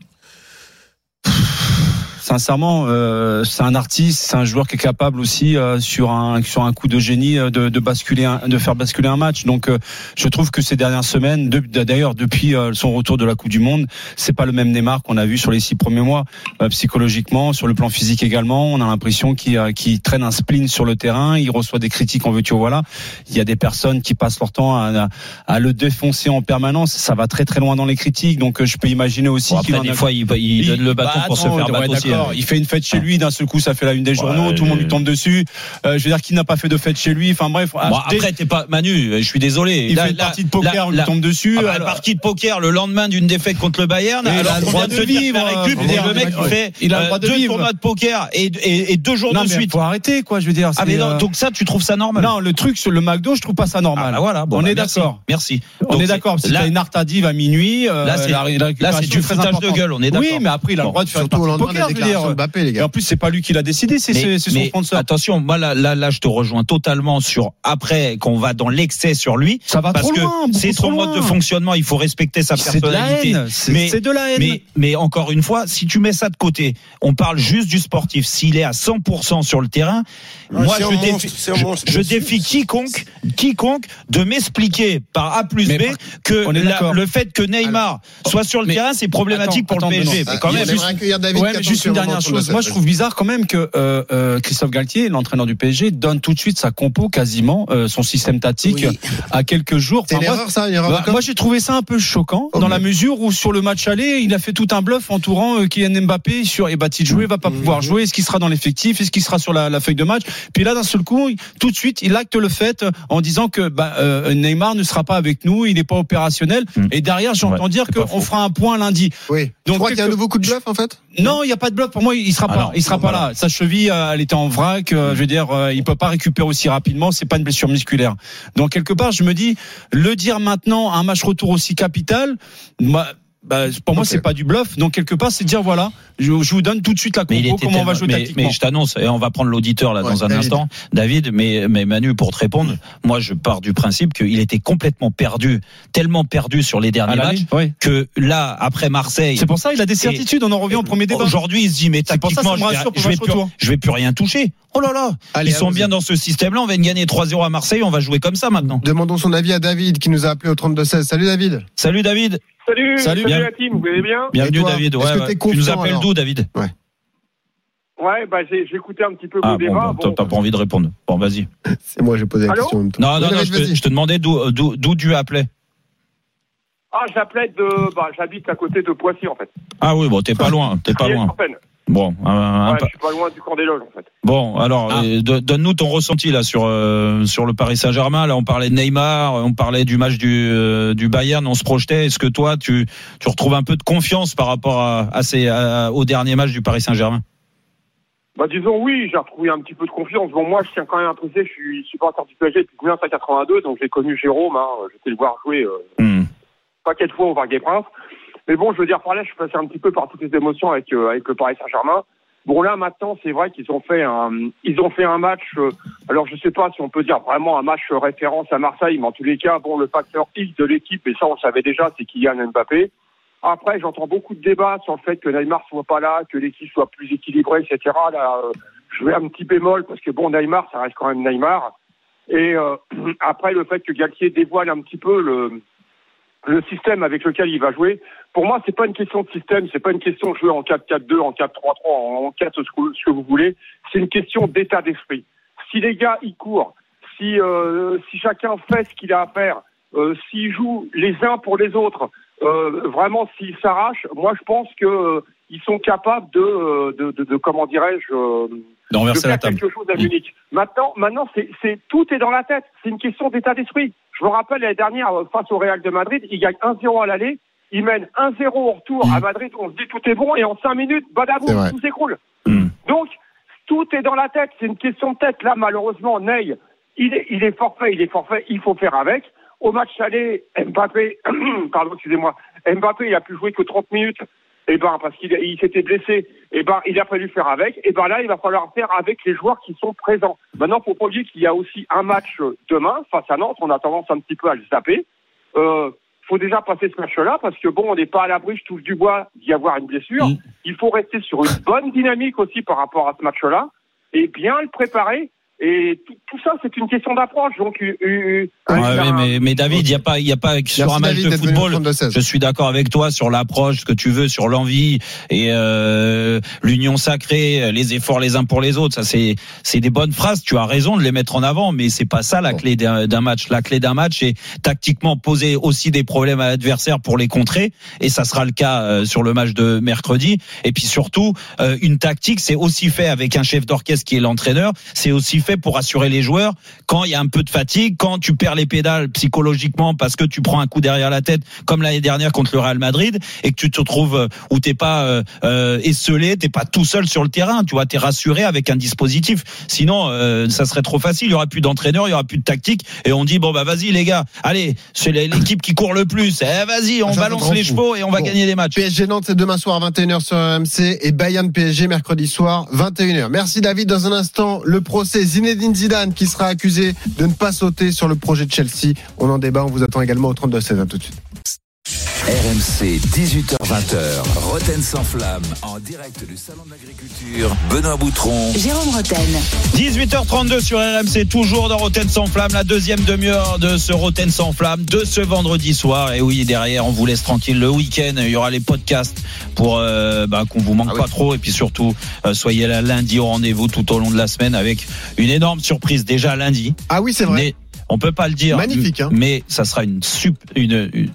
Sincèrement, euh, c'est un artiste, c'est un joueur qui est capable aussi euh, sur un sur un coup de génie euh, de, de basculer, un- de faire basculer un match. Donc, euh, je trouve que ces dernières semaines, de- d'ailleurs depuis euh, son retour de la Coupe du Monde, c'est pas le même Neymar qu'on a vu sur les six premiers mois. Euh, psychologiquement, sur le plan physique également, on a l'impression qu'il euh, qu'il traîne un spleen sur le terrain. Il reçoit des critiques en veux-tu voilà. Il y a des personnes qui passent leur temps à, à, à le défoncer en permanence. Ça va très très loin dans les critiques. Donc, euh, je peux imaginer aussi Bon, qu'il des a fois, il, il donne le bâton bah, pour se faire battre aussi. Il fait une fête chez lui, d'un seul coup, ça fait la une des journaux, Ouais, tout le monde euh, lui tombe dessus. Euh, je veux dire, qui n'a pas fait de fête chez lui? Enfin bref. Bon, ah, dès- après, t'es pas Manu. Je suis désolé. il Là- fait une là- partie de poker, là- on lui tombe dessus. Ah bah, alors- partie de poker le lendemain d'une défaite contre le Bayern. Et il alors a le droit de vivre, euh, le mec ouais. fait Il a le euh, droit de deux vivre. tournois de poker et, deux jours de suite. faut arrêter, quoi. Je veux dire. Ah mais non, euh, donc ça, tu trouves ça normal? Non, le truc sur le McDo, je trouve pas ça Ah normal. bah voilà, bon, on bah, est d'accord. Merci. On est d'accord. Si Là, t'as une art tardive à minuit, euh, Là, c'est- du foutage de gueule, on est Oui, d'accord. mais après, il a le Bon, droit de faire une Surtout au partie de lendemain dire. Mbappé, les Et en plus, c'est pas lui qui l'a décidé, c'est son mais sponsor. attention, moi là, là, là, je te rejoins totalement sur après qu'on va dans l'excès sur lui. Ça va parce trop que c'est son trop mode de fonctionnement. Il faut respecter sa C'est de la personnalité. haine. C'est de la haine. Mais, mais encore une fois, si tu mets ça de côté, on parle juste du sportif. S'il est à 100% sur le terrain, Ouais, moi je, défie, monstre, c'est un je, monstre, je bien sûr. défie quiconque, quiconque de m'expliquer par A plus B par- que on est la- d'accord. le fait que Neymar soit sur le mais- terrain, c'est problématique Attends, pour le attends, PSG. Benoît. Mais quand Ah, même, Ouais, mais juste une dernière chose. Moi, je trouve bizarre quand même que euh, euh, Christophe Galtier, l'entraîneur du PSG, donne tout de suite sa compo quasiment, euh, son système tactique Oui. à quelques jours. C'est Enfin, une moi, erreur, ça, une erreur bah, moi, j'ai trouvé ça un peu choquant dans la mesure où sur le match aller, il a fait tout un bluff entourant euh, Kylian Mbappé sur et va-t-il jouer, va pas Mhm. pouvoir jouer, est-ce qu'il sera dans l'effectif, est-ce qu'il sera sur la, la feuille de match? Puis là, d'un seul coup, tout de suite, il acte le fait en disant que bah, euh, Neymar ne sera pas avec nous, il n'est pas opérationnel. Mhm. Et derrière, j'entends Ouais, dire qu'on fera un point lundi. Oui. Tu Donc, crois qu'il y a un nouveau coup de bluff, en fait? Non, il n'y a pas de Pour moi, il sera Ah pas. non, il sera pas voilà. là. Sa cheville, euh, elle était en vrac. euh, Je veux dire, euh, il peut pas récupérer aussi rapidement. C'est pas une blessure musculaire. Donc quelque part, je me dis, le dire maintenant, un match retour aussi capital, moi, bah, pour moi, Ok. c'est pas du bluff. Donc quelque part, c'est dire voilà, je, je vous donne tout de suite la compo, comment on va jouer mais, tactiquement. mais je t'annonce, et on va prendre l'auditeur là Ouais, dans un David. instant, David. Mais, mais Manu, pour te répondre, moi je pars du principe qu'il était complètement perdu, tellement perdu sur les derniers matchs que là, après Marseille, C'est pour ça, il a des certitudes. On en revient au premier débat. Aujourd'hui, il se dit mais tactiquement, ça me je je vais plus, je vais plus rien toucher. Oh là là, Allez, ils sont bien dans ce système-là. On va gagner 3-0 à Marseille. On va jouer comme ça maintenant. Demandons son avis à David qui nous a appelé au 32-16. Salut David. Salut David. Salut, Salut, salut, bien. la team, vous allez bien Bienvenue toi, David. est-ce Ouais, que ouais. Tu nous appelles d'où David Ouais, bah j'ai j'ai écouté un petit peu Ah vos bon, débats. bah, t'as- bon. t'as pas envie de répondre. Bon, vas-y. C'est moi, j'ai posé la Allô question en même temps. Non, non, non, je te, je te demandais d'où d'où- d'où tu appelais. Ah, j'appelais de, bah j'habite à côté de Poissy en fait. Ah oui, bon, t'es pas loin, t'es pas loin. Bon, un- un Ouais, pa- je suis pas loin du camp des loges, en fait. bon. Alors, Ah. euh, do- donne-nous ton ressenti là sur euh, sur le Paris Saint-Germain. Là, on parlait de Neymar, on parlait du match du euh, du Bayern, on se projetait. Est-ce que toi, tu tu retrouves un peu de confiance par rapport à, à ces à- au dernier match du Paris Saint-Germain? Bah, disons, oui, j'ai retrouvé un petit peu de confiance. Bon, moi, je tiens quand même à préciser, je suis supporter du PSG depuis 1982, donc j'ai connu Jérôme, hein, j'étais le voir jouer euh, Hmm. paquet de fois au Parc des Princes. Mais bon, je veux dire, par là, je suis passé un petit peu par toutes les émotions avec, euh, avec le Paris Saint-Germain. Bon, là, maintenant, c'est vrai qu'ils ont fait un, ils ont fait un match, euh, alors je sais pas si on peut dire vraiment un match référence à Marseille, mais en tous les cas, bon, le facteur X de l'équipe, et ça, on savait déjà, c'est Kylian Mbappé. Après, j'entends beaucoup de débats sur le fait que Neymar soit pas là, que l'équipe soit plus équilibrée, etc. Là, euh, je vais un petit bémol parce que bon, Neymar, ça reste quand même Neymar. Et euh, après, le fait que Galtier dévoile un petit peu le, le système avec lequel il va jouer. Pour moi, c'est pas une question de système, c'est pas une question de jouer en 4-4-2, en 4-3-3, en 4 ce que, vous voulez. C'est une question d'état d'esprit. Si les gars ils courent, si euh, si chacun fait ce qu'il a à faire, euh, s'ils jouent les uns pour les autres, euh, vraiment s'ils s'arrachent, moi je pense que euh, ils sont capables de euh, de, de, de- comment dirais-je euh, De faire la table. quelque chose à Munich. Maintenant, maintenant, c'est, c'est tout est dans la tête. C'est une question d'état d'esprit. Je me rappelle l'année dernière euh, face au Real de Madrid, il gagne 1-0 à l'aller, il mène 1-0 au retour à Madrid. On se dit tout est bon et en 5 minutes, vrai. tout s'écroule. Hmm. Donc tout est dans la tête. C'est une question de tête. Là, malheureusement, Ney, il est, il est forfait, il est forfait. Il faut faire avec. Au match aller, Mbappé, pardon, excusez-moi, Mbappé, il a pu jouer que 30 minutes. Eh ben, parce qu'il il s'était blessé. Eh ben, il a fallu faire avec. Eh ben là, il va falloir faire avec les joueurs qui sont présents. Maintenant, faut pas oublier qu'il y a aussi un match demain face à Nantes. On a tendance un petit peu à le zapper. Euh, faut déjà passer ce match-là parce que bon, on n'est pas à l'abri, je touche du bois, d'y avoir une blessure. Mm. Il faut rester sur une bonne dynamique aussi par rapport à ce match-là et bien le préparer. Et tout, tout ça, c'est une question d'approche. Donc, euh, euh, Ouais, un- mais, mais, mais David, il y a pas, il y a pas sur Merci un match David de football. prendre le 16. Je suis d'accord avec toi sur l'approche, ce que tu veux, sur l'envie et euh, l'union sacrée, les efforts les uns pour les autres. Ça, c'est c'est des bonnes phrases. Tu as raison de les mettre en avant, mais c'est pas ça la clé d'un d'un match. La clé d'un match est tactiquement poser aussi des problèmes à l'adversaire pour les contrer, et ça sera le cas euh, sur le match de mercredi. Et puis surtout, euh, une tactique, c'est aussi fait avec un chef d'orchestre qui est l'entraîneur. C'est aussi fait pour assurer les joueurs quand il y a un peu de fatigue, quand tu perds les pédales psychologiquement parce que tu prends un coup derrière la tête, comme l'année dernière contre le Real Madrid, et que tu te retrouves euh, où t'es pas euh, euh, esselé, t'es pas tout seul sur le terrain, tu vois, t'es rassuré avec un dispositif. Sinon, euh, ça serait trop facile. Il y aura plus d'entraîneur, il y aura plus de tactique, et on dit bon bah vas-y les gars, allez, c'est l'équipe qui court le plus. Eh, vas-y, on balance les fou. chevaux et on va Bon. gagner des matchs. PSG Nantes, c'est demain soir 21h sur RMC et Bayern PSG mercredi soir 21h. Merci David. Dans un instant, le procès Zinedine Zidane qui sera accusé de ne pas sauter sur le projet de Chelsea. On en débat. On vous attend également au 32 16. À tout de suite. RMC 18h20h, Roten sans flamme, en direct du Salon de l'Agriculture, Benoît Boutron, Jérôme Roten. 18h32 sur RMC, toujours dans Roten sans flamme, la deuxième demi-heure de ce Roten sans flamme de ce vendredi soir. Et oui, derrière, on vous laisse tranquille le week-end. Il y aura les podcasts pour euh, bah, qu'on vous manque Ah pas trop. Et puis surtout, euh, soyez là lundi au rendez-vous tout au long de la semaine avec une énorme surprise déjà lundi. Ah oui, c'est vrai. Mais on peut pas le dire. Magnifique, hein. Mais ça sera une sup, une, une-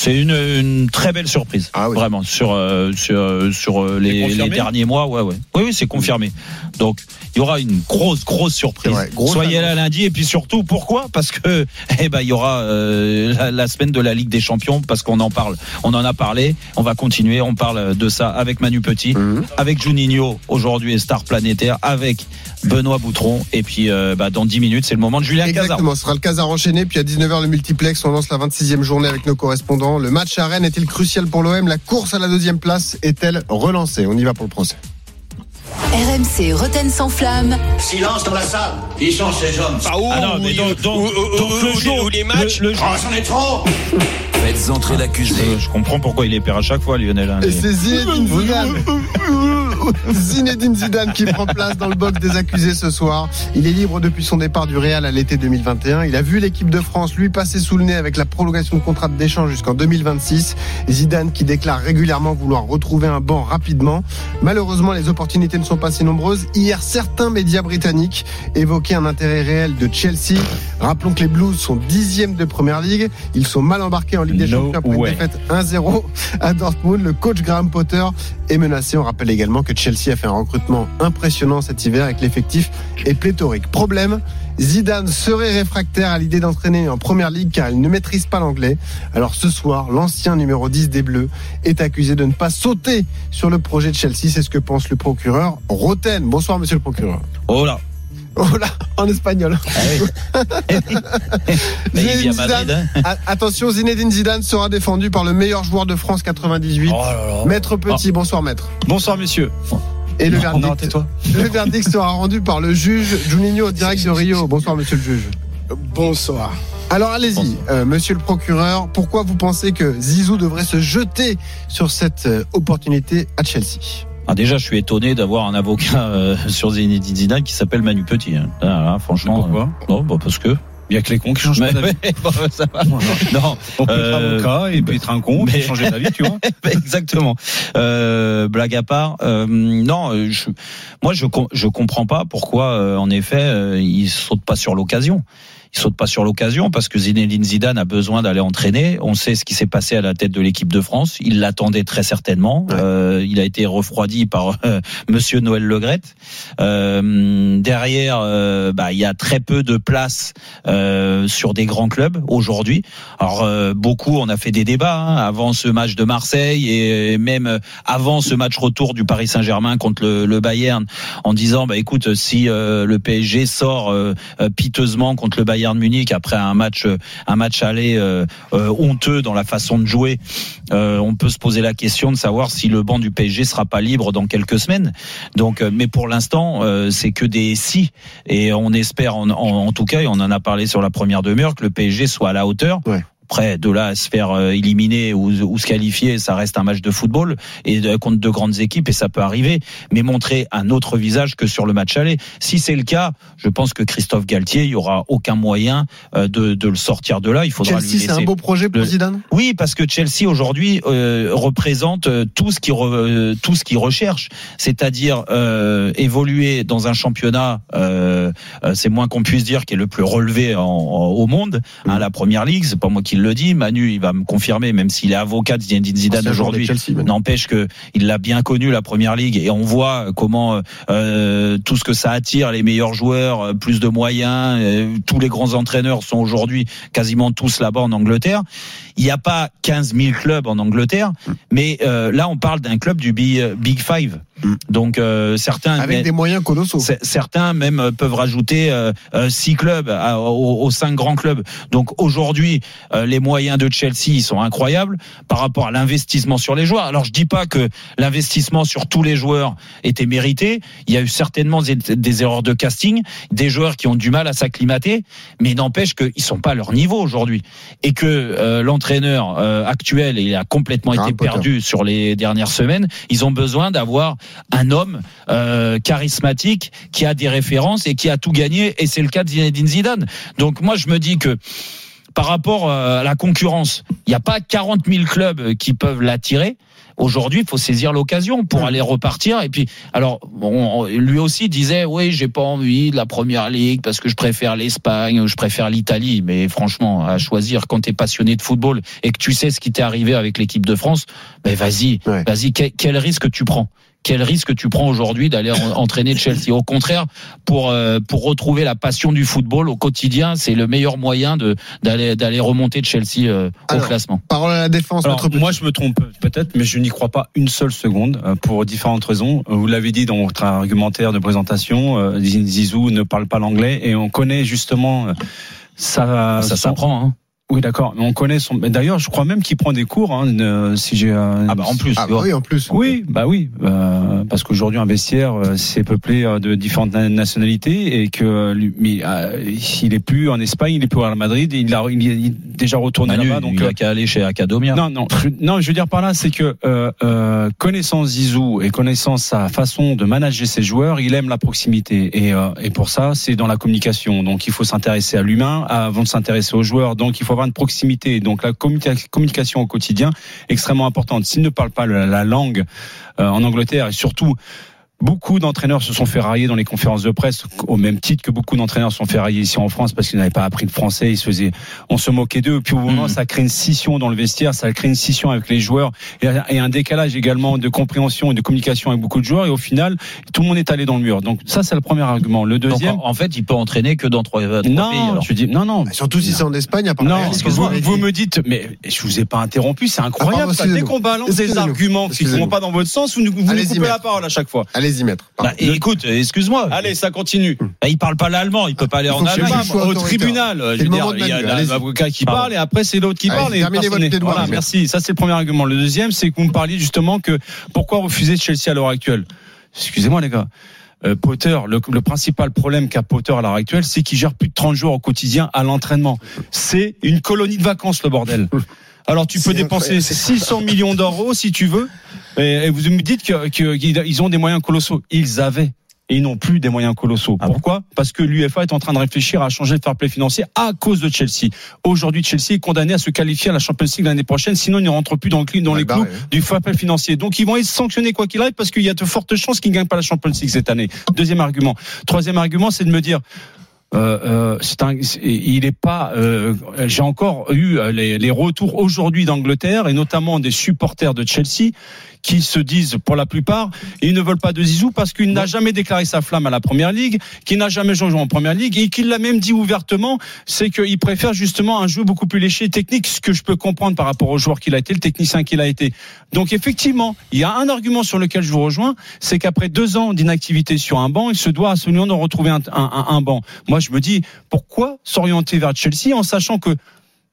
c'est une, une très belle surprise. Ah oui. Vraiment sur euh, sur sur euh, les, derniers mois, ouais ouais. Oui oui, c'est confirmé. Donc il y aura une grosse grosse surprise. Vrai, grosse Soyez là lundi et puis surtout pourquoi? Parce que eh ben il y aura euh, la, la semaine de la Ligue des Champions parce qu'on en parle. On en a parlé. On va continuer. On parle de ça avec Manu Petit, Mhm. avec Juninho aujourd'hui et star planétaire, avec Benoît Boutron et puis euh, bah, dans 10 minutes c'est le moment de Julien Cazard. Exactement, ce sera le Casar enchaîné. Puis à 19h, le multiplex, on lance la 26e journée avec nos correspondants. Le match à Rennes est-il crucial pour l'OM La course à la deuxième place est-elle relancée? On y va pour le procès. RMC Roten sans flamme. Silence dans la salle. Qui sont ces hommes? Ah, ou- Ah non, mais ou- donc, donc, ou- donc ou- le ou- jour, ou les matchs. le- le- Oh, c'en est trop faites entrer l'accusé. Je comprends pourquoi il est père à chaque fois, Lionel. hein, Et c'est Zinedine Zidane. Zinedine Zidane qui prend place dans le box des accusés ce soir. Il est libre depuis son départ du Real à l'été 2021. Il a vu l'équipe de France lui passer sous le nez avec la prolongation de contrat d'échange jusqu'en 2026. Zidane qui déclare régulièrement vouloir retrouver un banc rapidement. Malheureusement, les opportunités ne sont pas si nombreuses. Hier, certains médias britanniques évoquaient un intérêt réel de Chelsea. Rappelons que les Blues sont dixièmes de Première Ligue. Ils sont mal embarqués en Ligue Ligue des No Champions après une défaite 1-0 à Dortmund. Le coach Graham Potter est menacé. On rappelle également que Chelsea a fait un recrutement impressionnant cet hiver avec l'effectif est pléthorique. Problème, Zidane serait réfractaire à l'idée d'entraîner en première ligue car il ne maîtrise pas l'anglais. Alors ce soir, l'ancien numéro 10 des Bleus est accusé de ne pas sauter sur le projet de Chelsea. C'est ce que pense le procureur Roten. Bonsoir monsieur le procureur. Oh là. Oh là, en espagnol. Madrid, Zidane- hein. Attention, Zinedine Zidane sera défendu par le meilleur joueur de France 98. Oh Maître Petit, bonsoir maître. Bonsoir messieurs. Et le verdict, non, tais-toi. le verdict sera rendu par le juge Juninho direct de Rio. Bonsoir monsieur le juge. Bonsoir. Alors allez-y, euh, monsieur le procureur, pourquoi vous pensez que Zizou devrait se jeter sur cette euh, opportunité à Chelsea? Ah, déjà, je suis étonné d'avoir un avocat euh, sur Zinedine Zidane qui s'appelle Manu Petit. hein. Ah, là, franchement. Pourquoi euh, Non, bah, parce que. Il y a que les cons qui changent Mais- pas d'avis. mais, bon, ça va. Non, On peut être Euh, avocat et puis être un con, mais- puis changer d'avis, tu vois. Exactement. Euh, blague à part, euh, non, euh, je, moi je je comprends pas pourquoi, euh, en effet, euh, il saute pas sur l'occasion. Il saute pas sur l'occasion parce que Zinedine Zidane a besoin d'aller entraîner. On sait ce qui s'est passé à la tête de l'équipe de France. Il l'attendait très certainement. Euh, il a été refroidi par euh, Monsieur Noël Legrette. Euh, derrière, euh, bah, il y a très peu de place euh, sur des grands clubs aujourd'hui. Alors euh, beaucoup, on a fait des débats hein, avant ce match de Marseille et même avant ce match retour du Paris Saint-Germain contre le, le Bayern, en disant bah écoute, si euh, le PSG sort piteusement contre le Bayern Munich après un match euh, un match aller euh, euh, honteux dans la façon de jouer, euh, on peut se poser la question de savoir si le banc du PSG sera pas libre dans quelques semaines. Donc, euh, mais pour l'instant, c'est que des si et on espère en, en, en tout cas, et on en a parlé sur la première demi-heure, que le PSG soit à la hauteur. Après, de là à se faire euh, éliminer ou, ou se qualifier, ça reste un match de football et de, contre de grandes équipes et ça peut arriver. Mais montrer un autre visage que sur le match aller. Si c'est le cas, je pense que Christophe Galtier, il y aura aucun moyen euh, de, de le sortir de là. Il faudra lui Chelsea, c'est un beau projet pour le- Zidane oui, parce que Chelsea aujourd'hui euh, représente euh, tout ce qui re- euh, tout ce qu'il recherche, c'est-à-dire euh, évoluer dans un championnat, euh, euh, c'est moins qu'on puisse dire, qui est le plus relevé en- en- au monde, hein, la Première Ligue. C'est pas moi qui le dis, Manu, il va me confirmer, même s'il est avocat de Zinedine Zidane aujourd'hui. N'empêche que il l'a bien connu la Première Ligue et on voit comment euh, tout ce que ça attire, les meilleurs joueurs, euh, plus de moyens, euh, tous les grands entraîneurs sont aujourd'hui quasiment tous là-bas en Angleterre. Il n'y a pas 15 000 clubs en Angleterre, mais euh, là on parle d'un club du Big, Big Five. Donc euh, certains Avec des moyens colossaux. Certains même euh, peuvent rajouter euh, euh, six clubs à- aux, aux cinq grands clubs. Donc aujourd'hui, euh, les moyens de Chelsea ils sont incroyables par rapport à l'investissement sur les joueurs. Alors je dis pas que l'investissement sur tous les joueurs était mérité. Il y a eu certainement des, des erreurs de casting, des joueurs qui ont du mal à s'acclimater, mais n'empêche qu'ils sont pas à leur niveau aujourd'hui et que euh, l'entraîneur euh, actuel il a complètement été Potter. perdu sur les dernières semaines. Ils ont besoin d'avoir un homme euh, charismatique qui a des références et qui a tout gagné et c'est le cas de Zinedine Zidane. Donc moi je me dis que par rapport euh, à la concurrence, il n'y a pas 40 000 clubs qui peuvent l'attirer. Aujourd'hui, il faut saisir l'occasion pour aller repartir. Et puis, alors, lui aussi disait, oui, j'ai pas envie de la première ligue parce que je préfère l'Espagne, je préfère l'Italie. Mais franchement, à choisir quand tu es passionné de football et que tu sais ce qui t'est arrivé avec l'équipe de France, ben vas-y, Ouais. vas-y, quel, quel risque tu prends? Quel risque tu prends aujourd'hui d'aller en- entraîner Chelsea Au contraire, pour euh, pour retrouver la passion du football au quotidien, c'est le meilleur moyen de d'aller d'aller remonter Chelsea euh, au Alors, classement. Parole à la défense, Alors, moi, je me trompe peut-être, mais je n'y crois pas une seule seconde euh, pour différentes raisons. Euh, Vous l'avez dit dans votre argumentaire de présentation, euh, Zizou ne parle pas l'anglais et on connaît justement euh, ça. Ça son- s'apprend. Hein. Oui, d'accord. Mais on connaît son. mais D'ailleurs, je crois même qu'il prend des cours. Hein, ne- si j'ai. euh, Ah bah en plus. Ah bah oui, en plus. Oui, bah oui, euh, parce qu'aujourd'hui un vestiaire euh, c'est peuplé euh, de différentes na- nationalités et que euh, lui, mais, euh, il est plus en Espagne, il est plus Real Madrid, il a il est déjà retourné là-bas. Donc il euh, a qu'à aller chez Academia. non, non, je, non, je veux dire par là, c'est que euh, euh, connaissant Zizou et connaissant sa façon de manager ses joueurs, il aime la proximité et, euh, et pour ça, c'est dans la communication. Donc, il faut s'intéresser à l'humain avant de s'intéresser aux joueurs. Donc, il faut avoir proximité. Donc, la communica- communication au quotidien extrêmement importante. S'il ne parle pas la, la langue euh, en Angleterre et surtout Beaucoup d'entraîneurs se sont fait railler dans les conférences de presse, au même titre que beaucoup d'entraîneurs se sont fait railler ici en France parce qu'ils n'avaient pas appris le français. Ils se faisaient, on se moquait d'eux. Puis au moment, Mhm. ça crée une scission dans le vestiaire, ça crée une scission avec les joueurs et, un décalage également de compréhension et de communication avec beaucoup de joueurs. Et au final, tout le monde est allé dans le mur. Donc ça, c'est le premier argument. Le deuxième, en en fait, il peut entraîner que dans trois, trois pays. non, alors. je dis non, non. Surtout si c'est en Espagne, à part Non, Real, excuse-moi, vous me dites, mais je vous ai pas interrompu, c'est incroyable. Ah, pardon, ça. Dès qu'on balance des arguments qui ne vont pas dans votre sens, vous nous, vous nous coupez la parole à chaque fois. Allez-y, maître. Bah, écoute, excuse-moi. Allez, ça continue. Bah, il parle pas l'allemand, il peut pas aller en Allemagne, au tribunal, je veux dire, de il y a l'avocat qui parle et après c'est l'autre qui Allez, parle. Voilà, merci. merci. Ça c'est le premier argument. Le deuxième, c'est que vous me parliez justement que pourquoi refuser Chelsea à l'heure actuelle. Excusez-moi les gars. Euh, Potter, le, le principal problème qu'a Potter à l'heure actuelle, c'est qu'il gère plus de 30 jours au quotidien à l'entraînement. C'est une colonie de vacances le bordel. Alors tu peux dépenser incroyable, c'est- 600 millions d'euros si tu veux, et, et vous me dites que- que- qu'ils ont des moyens colossaux. Ils avaient. Et ils n'ont plus des moyens colossaux. Ah Pourquoi? Parce que l'UEFA est en train de réfléchir à changer le fair play financier à cause de Chelsea. Aujourd'hui, Chelsea est condamné à se qualifier à la Champions League l'année prochaine, sinon il ne rentre plus dans, le, dans les bah clous ouais. du fair play financier. Donc ils vont être sanctionnés quoi qu'il arrive parce qu'il y a de fortes chances qu'ils ne gagnent pas la Champions League cette année. Deuxième argument. Troisième argument, c'est de me dire. Euh, euh, il est pas. euh, J'ai encore eu les retours aujourd'hui d'Angleterre et notamment des supporters de Chelsea qui se disent pour la plupart ils ne veulent pas de Zizou parce qu'il n'a jamais déclaré sa flamme à la Première Ligue, qu'il n'a jamais joué en Première Ligue et qu'il l'a même dit ouvertement, c'est qu'il préfère justement un jeu beaucoup plus léché et technique, ce que je peux comprendre par rapport au joueur qu'il a été, le technicien qu'il a été. Donc effectivement, il y a un argument sur lequel je vous rejoins, c'est qu'après deux ans d'inactivité sur un banc, il se doit absolument de retrouver un, un, un- un banc. Moi, je me dis pourquoi s'orienter vers Chelsea en sachant que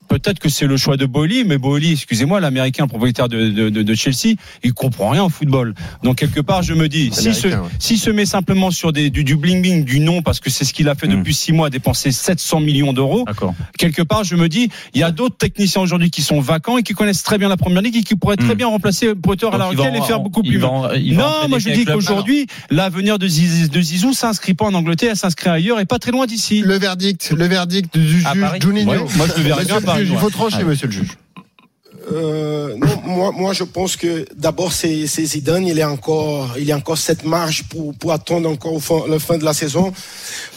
Peut-être que c'est le choix de Boehly, mais Boehly, excusez-moi, l'américain propriétaire de, de, de, de Chelsea, il comprend rien au football. Donc quelque part, je me dis, s'il se, ouais. se met simplement sur des, du, du bling bling, du nom, parce que c'est ce qu'il a fait Mm. depuis six mois, dépenser 700 millions d'euros, D'accord. quelque part, je me dis, il y a d'autres techniciens aujourd'hui qui sont vacants et qui connaissent très bien la première ligue et qui pourraient très Mm. bien remplacer Potter à actuelle et en- faire beaucoup il plus va Non, moi je dis qu'aujourd'hui, l'avenir de Zizou, de Zizou s'inscrit pas en Angleterre, elle s'inscrit ailleurs et pas très loin d'ici. Le verdict, le verdict du juge Juninho. Ouais, moi, je le verrais bien juge, il faut trancher, monsieur le juge. Euh, non, moi, moi, je pense que d'abord, c'est Zidane. Il est encore, il y a encore cette marge pour, pour attendre encore au la fin de la saison.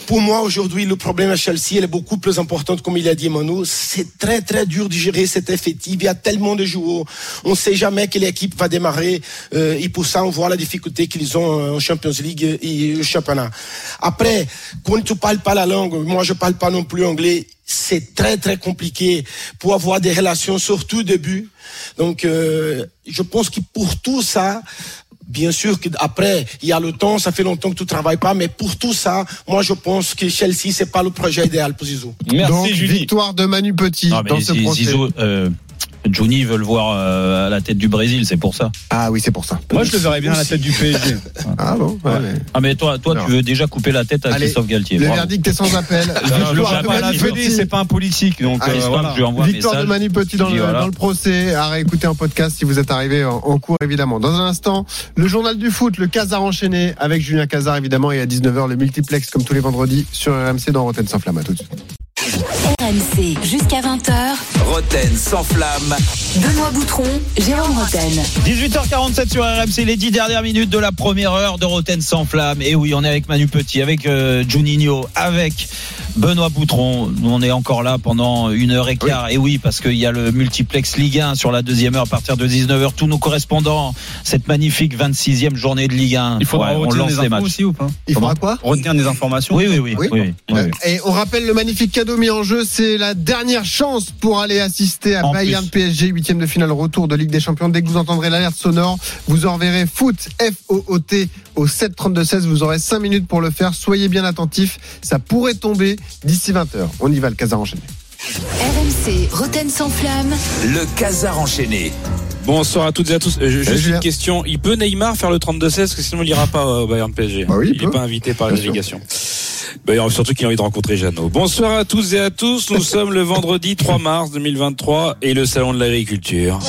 Pour moi, aujourd'hui, le problème à Chelsea, elle est beaucoup plus importante, comme il a dit Manu. C'est très, très dur de gérer cet effectif. Il y a tellement de joueurs. On ne sait jamais quelle équipe va démarrer. Euh, et pour ça, on voit la difficulté qu'ils ont en Champions League et au championnat. Après, quand tu parles pas la langue, moi, je parle pas non plus anglais c'est très très compliqué pour avoir des relations, surtout au début. Donc, euh, je pense que pour tout ça, bien sûr qu'après, il y a le temps, ça fait longtemps que tu travailles pas, mais pour tout ça, moi je pense que Chelsea, c'est pas le projet idéal pour Zizou. Merci Donc, Julie. victoire de Manu Petit Non, dans ce Ziz- procès. Zizou, euh, Juni veut le voir euh, à la tête du Brésil, c'est pour ça. Ah oui, c'est pour ça. Moi je le verrais bien à la tête du PSG. Ah bon ouais, Ah mais toi, toi, Non. tu veux déjà couper la tête à Allez, Christophe Galtier. Le Bravo. verdict est sans appel. Je pas Petit. c'est pas un politique. Donc Allez, euh, Christophe, voilà. je lui envoie Victoire de. Manu Petit dans le, voilà. dans le procès, à réécouter en podcast si vous êtes arrivé en, en cours évidemment. Dans un instant, le journal du foot, le Casar enchaîné avec Julien Casar évidemment et à 19h le multiplex comme tous les vendredis sur RMC dans Rotten sans flamme. À tout de suite. RMC jusqu'à 20h. Roten sans flamme. Benoît Boutron, Jérôme Roten. 18h47 sur RMC, les 10 dernières minutes de la première heure de Roten sans flamme. Et oui, on est avec Manu Petit, avec euh, Juninho, avec Benoît Boutron. Nous, on est encore là pendant une heure et quart. Et oui, parce qu'il y a le multiplex Ligue 1 sur la deuxième heure à partir de 19h. Tous nos correspondants, cette magnifique 26e journée de Ligue 1. Il faudra Ouais, on retenir lance des infos matchs. aussi ou pas Il faudra quoi Retenir des informations Oui, oui, oui. Oui. oui, oui, oui, oui. Et on rappelle le magnifique cadeau mis en jeu, c'est la dernière chance pour aller assister à En Bayern plus. PSG, huitième de finale retour de Ligue des Champions. Dès que vous entendrez l'alerte sonore, vous enverrez foot F-O-O-T au 7 32 16. Vous aurez 5 minutes pour le faire. Soyez bien attentifs. Ça pourrait tomber d'ici 20h. On y va, le casar enchaîné. RMC Roten sans flamme. Le casar enchaîné. Bonsoir à toutes et à tous. Euh, Juste une question. Il peut Neymar faire le 32-16 parce que sinon il ira pas au Bayern PSG. Bah oui, il n'est pas invité par la délégation. Bah, surtout qu'il a envie de rencontrer Jeannot. Bonsoir à tous et à tous. Nous sommes le vendredi 3 mars 2023 et le salon de l'agriculture.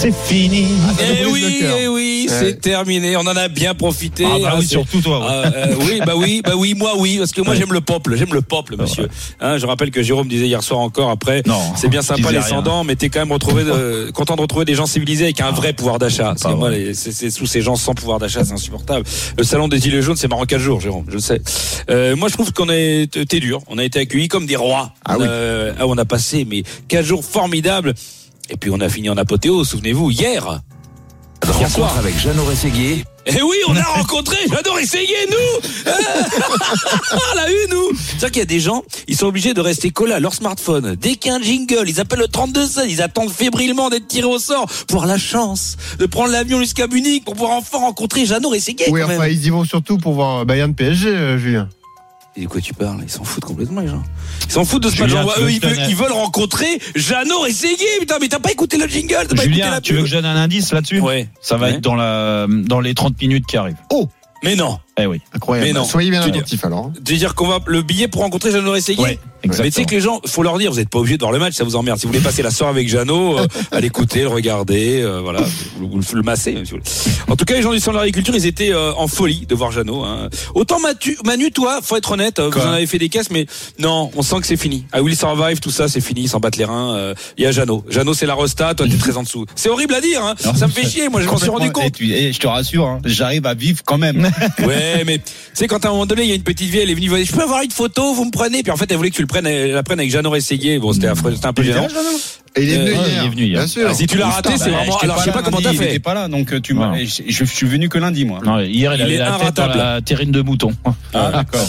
C'est fini. Eh oui, eh oui, c'est terminé. On en a bien profité. Ah bah oui, c'est- surtout toi. ouais. Ah, euh, oui, bah oui, bah oui, moi oui, parce que moi Ouais. j'aime le peuple, j'aime le peuple, monsieur. Hein, je rappelle que Jérôme disait hier soir encore après, Non, c'est bien sympa les sans-dents, mais t'es quand même retrouvé, de- content de retrouver des gens civilisés avec un vrai pouvoir d'achat. Parce que moi, c'est c'est sous ces gens sans pouvoir d'achat, c'est insupportable. Le salon des gilets jaunes, c'est marrant quatre jours, Jérôme, je le sais. Euh, moi, je trouve qu'on a été dur, on a été accueillis comme des rois. Ah oui. Euh, ah, on a passé mais quatre jours formidables. Et puis on a fini en apothéose, souvenez-vous, hier. Hier soir. Avec Jeannot Rességuier. Eh oui, on a rencontré, j'adore essayer, nous On l'a eu, nous C'est-à-dire qu'il y a des gens, ils sont obligés de rester collés à leur smartphone. Dès qu'il y a un jingle, ils appellent le 3216, ils attendent fébrilement d'être tirés au sort pour avoir la chance de prendre l'avion jusqu'à Munich pour pouvoir enfin rencontrer Jeannot Rességuier, Oui, enfin, ils y vont surtout pour voir Bayern PSG, euh, Julien. Et de quoi tu parles? Ils s'en foutent complètement, les gens. Ils s'en foutent de ce match. Eux, ils, veulent, ils veulent rencontrer Jeannot Rességuier. Putain, mais t'as pas écouté le jingle t'as pas écouté Julien, la tu veux que je donne un indice là-dessus? Ouais. Ça va Ouais. être dans, la, dans les 30 minutes qui arrivent. Mais non. Eh oui. Incroyable. Mais non. Soyez bien attentifs alors. de dire qu'on va le billet pour rencontrer Jeannot Rességuier Ouais, Mais tu sais que les gens, faut leur dire, vous n'êtes pas obligé de voir le match, ça vous emmerde. Si vous voulez passer la soirée avec Jeannot, euh, à l'écouter, le regarder, euh, voilà, ou, ou le, le masser. hein, si vous voulez. En tout cas, les gens du centre de l'agriculture, ils étaient euh, en folie de voir Jeannot. Hein. Autant Matu, Manu, toi, faut être honnête, euh, vous en avez fait des caisses, mais non, on sent que c'est fini. À Will Survive, tout ça, c'est fini, ils s'en battent les reins. euh, Il y a Jeannot. Jeannot, c'est la rosta, toi, t'es très en dessous. C'est horrible à dire, hein. ça me fait chier. Moi, je m'en suis rendu compte. Et tu- et je te rassure, hein, j'arrive à vivre quand même. Ouais, mais tu sais, quand à un moment donné, il y a une petite vieille, elle est venue, je peux avoir une photo, vous me prenez, puis en fait, elle voulait que tu le prennes, elle la prenne avec Jeannot Rességuier. Bon, c'était affreux, c'était un peu gênant. Et il est venu Euh, hier. il est venu hier. Bien sûr. Ah, si tu l'as raté, c'est Bah, vraiment. j'étais Alors, je sais pas comment t'as Il fait. était pas là, donc euh, tu m'as. Ouais. Je, je- suis venu que lundi, moi. Non, hier, il, Il avait est la tête dans inratable. la terrine de mouton. Ah, d'accord.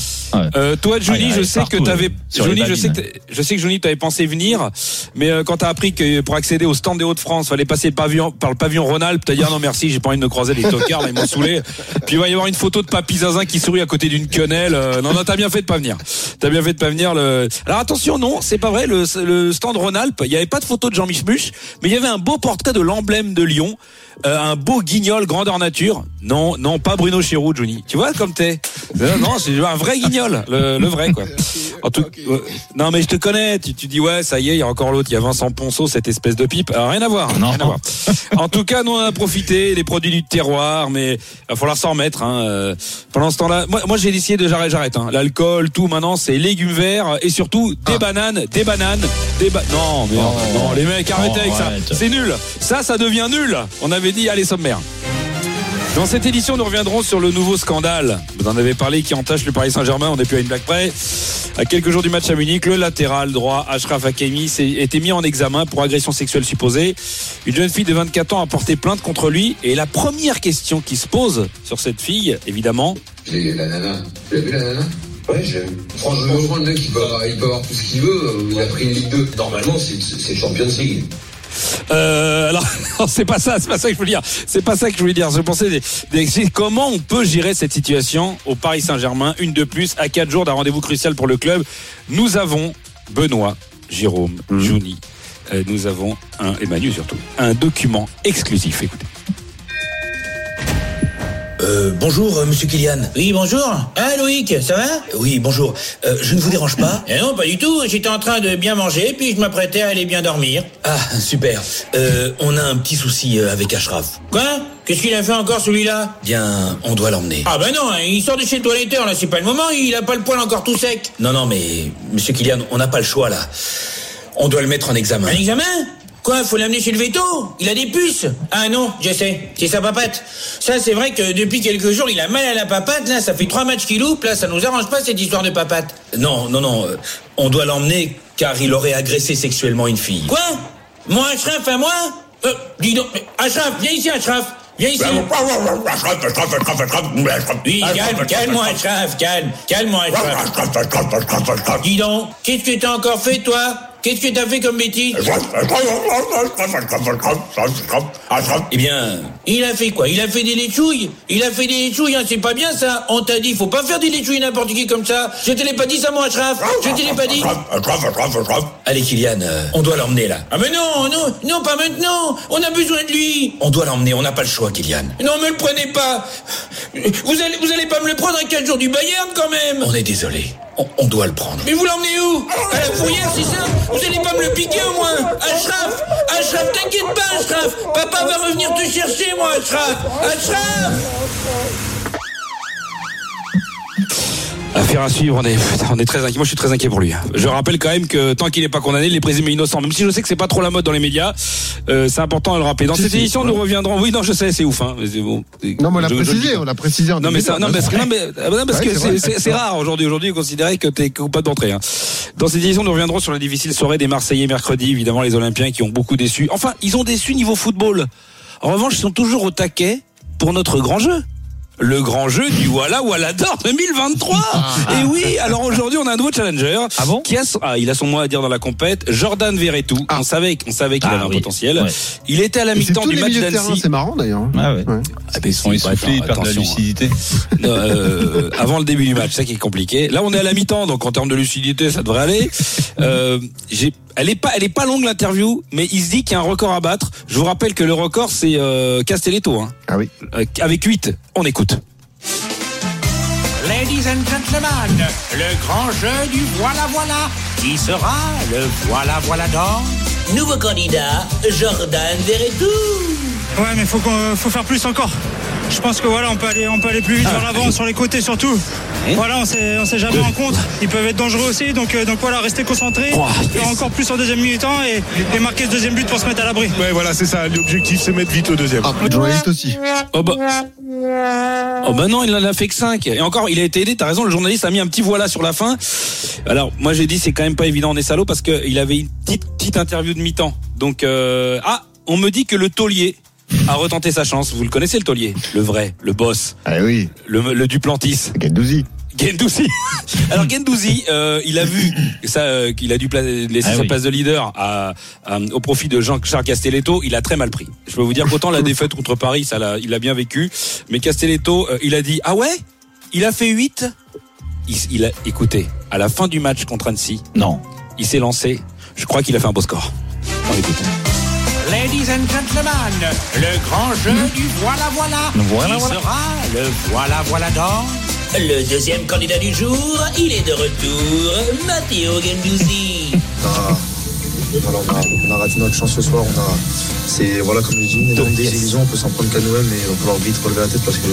Euh, toi, Ah, Johnny, il je sais que t'avais, Johnny, je sais que, je sais que Johnny, t'avais pensé venir, mais euh, quand t'as appris que pour accéder au stand des Hauts-de-France, fallait passer le pavillon, par le pavillon Rhône-Alpes, t'as dit ah non merci, j'ai pas envie de me croiser les tocards, là, ils m'ont saoulé. Puis il va y avoir une photo de Papy Zazin qui sourit à côté d'une quenelle. Euh, non, non, t'as bien fait de pas venir. T'as bien fait de pas venir. Le... Alors attention, non, c'est pas vrai. Le, le stand Rhône-Alpes, il y avait pas de photo de Jean Michmuche, mais il y avait un beau portrait de l'emblème de Lyon, euh, un beau guignol grandeur nature. Non, non, pas Bruno Chéroux, Johnny. Tu vois comme t'es. Euh, non, c'est un vrai guignol, le, le vrai quoi. En tout, ouais. non mais je te connais. Tu, tu dis ouais, ça y est, il y a encore l'autre, il y a Vincent Ponceau, cette espèce de pipe. Alors, rien à voir. Non. rien à voir. En tout cas, nous on a profité les produits du terroir, mais il va falloir s'en remettre. Hein. euh, Pendant ce temps-là, moi, moi j'ai décidé de j'arrête, j'arrête. Hein. L'alcool, tout maintenant, c'est légumes verts et surtout des bananes, des bananes, des ba... non, mais non, non, les mecs, arrêtez Oh, avec arrête. ça. C'est nul. Ça, ça devient nul. On avait dit allez sommaire. Dans cette édition, nous reviendrons sur le nouveau scandale. Vous en avez parlé qui entache le Paris Saint-Germain. On n'est plus à une blague près. À quelques jours du match à Munich, le latéral droit Ashraf Hakimi s'est été mis en examen pour agression sexuelle supposée. Une jeune fille de 24 ans a porté plainte contre lui. Et la première question qui se pose sur cette fille, évidemment, J'ai la nana. Tu l'as vu la nana? Ouais, j'ai vu. Franchement, franchement, le mec, il peut, avoir, il peut avoir tout ce qu'il veut. Il a pris une Ligue 2. Normalement, c'est c'est Champions League. Euh, alors, c'est pas ça, c'est pas ça que je voulais dire. C'est pas ça que je voulais dire. Je pensais des- des- c'est comment on peut gérer cette situation au Paris Saint-Germain, une de plus, à quatre jours d'un rendez-vous crucial pour le club. Nous avons Benoît, Jérôme, Jouni. Euh, nous avons un, et Manu surtout, un document exclusif. Écoutez. Euh, bonjour, euh, monsieur Kylian. Oui, bonjour. Ah, Loïc, ça va? Oui, bonjour. Euh, je ne vous dérange pas? Eh non, pas du tout. J'étais en train de bien manger, puis je m'apprêtais à aller bien dormir. Ah, super. Euh, on a un petit souci avec Ashraf. Quoi? Qu'est-ce qu'il a fait encore, celui-là? Bien, on doit l'emmener. Ah ben non, hein, il sort de chez le toiletteur, là, c'est pas le moment, il a pas le poil encore tout sec. Non, non, mais monsieur Kylian, on n'a pas le choix là. On doit le mettre en examen. Un examen? Quoi, faut l'amener chez le veto Il a des puces Ah non, je sais, c'est sa papate. Ça, c'est vrai que depuis quelques jours, il a mal à la papate, là, ça fait trois matchs qu'il loupe, là, ça nous arrange pas cette histoire de papate. Non, non, non. euh, on doit l'emmener car il aurait agressé sexuellement une fille. Quoi Moi, Ashraf, à moi euh, Dis donc, Ashraf, viens ici, Ashraf Viens ici Oui, calme, calme-moi, Ashraf, calme, calme-moi, Ashraf Dis donc, qu'est-ce que t'as encore fait, toi Qu'est-ce que t'as fait comme bêtise Eh bien, Il a fait quoi? Il a fait des léchouilles? Il a fait des léchouilles, hein, c'est pas bien ça. On t'a dit, faut pas faire des léchouilles n'importe qui comme ça. Je te l'ai pas dit ça, moi, Ashraf. Je te l'ai pas dit. Allez Kylian, euh, on doit l'emmener là. Ah mais non, non, non, pas maintenant. On a besoin de lui. On doit l'emmener, on n'a pas le choix, Kylian. Non, me le prenez pas. Vous allez, vous allez pas me le prendre à 4 jours du Bayern, quand même. On est désolé. On, doit le prendre. Mais vous l'emmenez où À la fourrière, c'est ça Vous allez pas me le piquer au moins Ashraf Ashraf, t'inquiète pas, Ashraf Papa va revenir te chercher, moi, Ashraf Ashraf Affaire à suivre, on est, on est très inquiet. Moi, je suis très inquiet pour lui. Je rappelle quand même que tant qu'il n'est pas condamné, il est présumé innocent. Même si je sais que c'est pas trop la mode dans les médias, euh, c'est important de le rappeler. Dans Si, cette si, édition, nous reviendrons. Oui, non, je sais, c'est ouf. Hein. Mais c'est bon. Non, mais on l'a précisé, on l'a précisé en Non mais ça, non parce que non mais, non, parce Ouais, que c'est rare aujourd'hui. Aujourd'hui, considérer que t'es coupable d'entrée. Hein. Dans cette édition, nous reviendrons sur la difficile soirée des Marseillais mercredi. Évidemment, les Olympiens qui ont beaucoup déçu. Enfin, ils ont déçu niveau football. En revanche, ils sont toujours au taquet pour notre grand jeu. Le grand jeu du Voilà Voilà d'or 2023. Et oui, alors aujourd'hui, on a un nouveau challenger. Ah bon qui a son- ah, il a son mot à dire dans la compète. Jordan Verretou. On savait, on savait qu'il Ah avait un oui. potentiel. Ouais. Il était à la mi-temps du match d'Annecy. c'est marrant d'ailleurs. Ah ouais. Ouais. Ah, mais Ils sont essoufflés, ils perdent de la attention, hein. lucidité. Non, euh, avant le début du match, ça qui est compliqué. Là, on est à la mi-temps, donc en termes de lucidité, ça devrait aller. Euh, j'ai, elle est pas, elle est pas longue l'interview, mais il se dit qu'il y a un record à battre. Je vous rappelle que le record c'est euh, Castelletto, hein, Ah oui. Euh, avec 8 On écoute. Ladies and gentlemen, le grand jeu du voilà voilà. Qui sera le voilà voilà d'or? Nouveau candidat, Jordan Verretou Ouais, mais faut qu'on, faut faire plus encore. Je pense que voilà, on peut aller, on peut aller plus vite vers l'avant, sur les côtés surtout. Voilà, on sait, on sait jamais en contre. Ils peuvent être dangereux aussi, donc, euh, donc voilà, restez concentrés. Faire encore plus en deuxième mi-temps et, et marquer ce deuxième but pour se mettre à l'abri. Ouais, voilà, c'est ça. L'objectif, c'est mettre vite le deuxième. Ah, le journaliste aussi. Oh bah, oh bah non, il en a fait que 5 Et encore, il a été aidé. T'as raison, le journaliste a mis un petit voilà sur la fin. Alors, moi j'ai dit c'est quand même pas évident, on est salaud parce que il avait une petite petite interview de mi-temps. Donc euh, ah, on me dit que le taulier a retenté sa chance. Vous le connaissez le taulier, le vrai, le boss, Ah oui. le, le Duplantis. Gendouzi. Gendouzi. Alors Gendouzi, euh, il a vu ça, euh, qu'il a dû laisser Ah sa oui. place de leader à, à- au profit de Jean-Charles Castelletto. Il a très mal pris. Je peux vous dire qu'autant la défaite contre Paris, ça l'a, il a bien vécu, mais Castelletto, euh, il a dit ah ouais, il a fait 8 il, il a écoutez, à la fin du match contre Annecy, Non. il s'est lancé. Je crois qu'il a fait un beau score. On écoute. Ladies and gentlemen, le grand jeu du voilà voilà. Voilà, Qui voilà. sera le voilà voilà d'or Le deuxième candidat du jour, il est de retour, Matteo Gendouzi. Ah, voilà, on, a, on a raté notre chance ce soir. On a, c'est voilà, comme je dis, une énorme désillusion. On peut s'en prendre qu'à nous-mêmes, mais il va falloir vite relever la tête parce que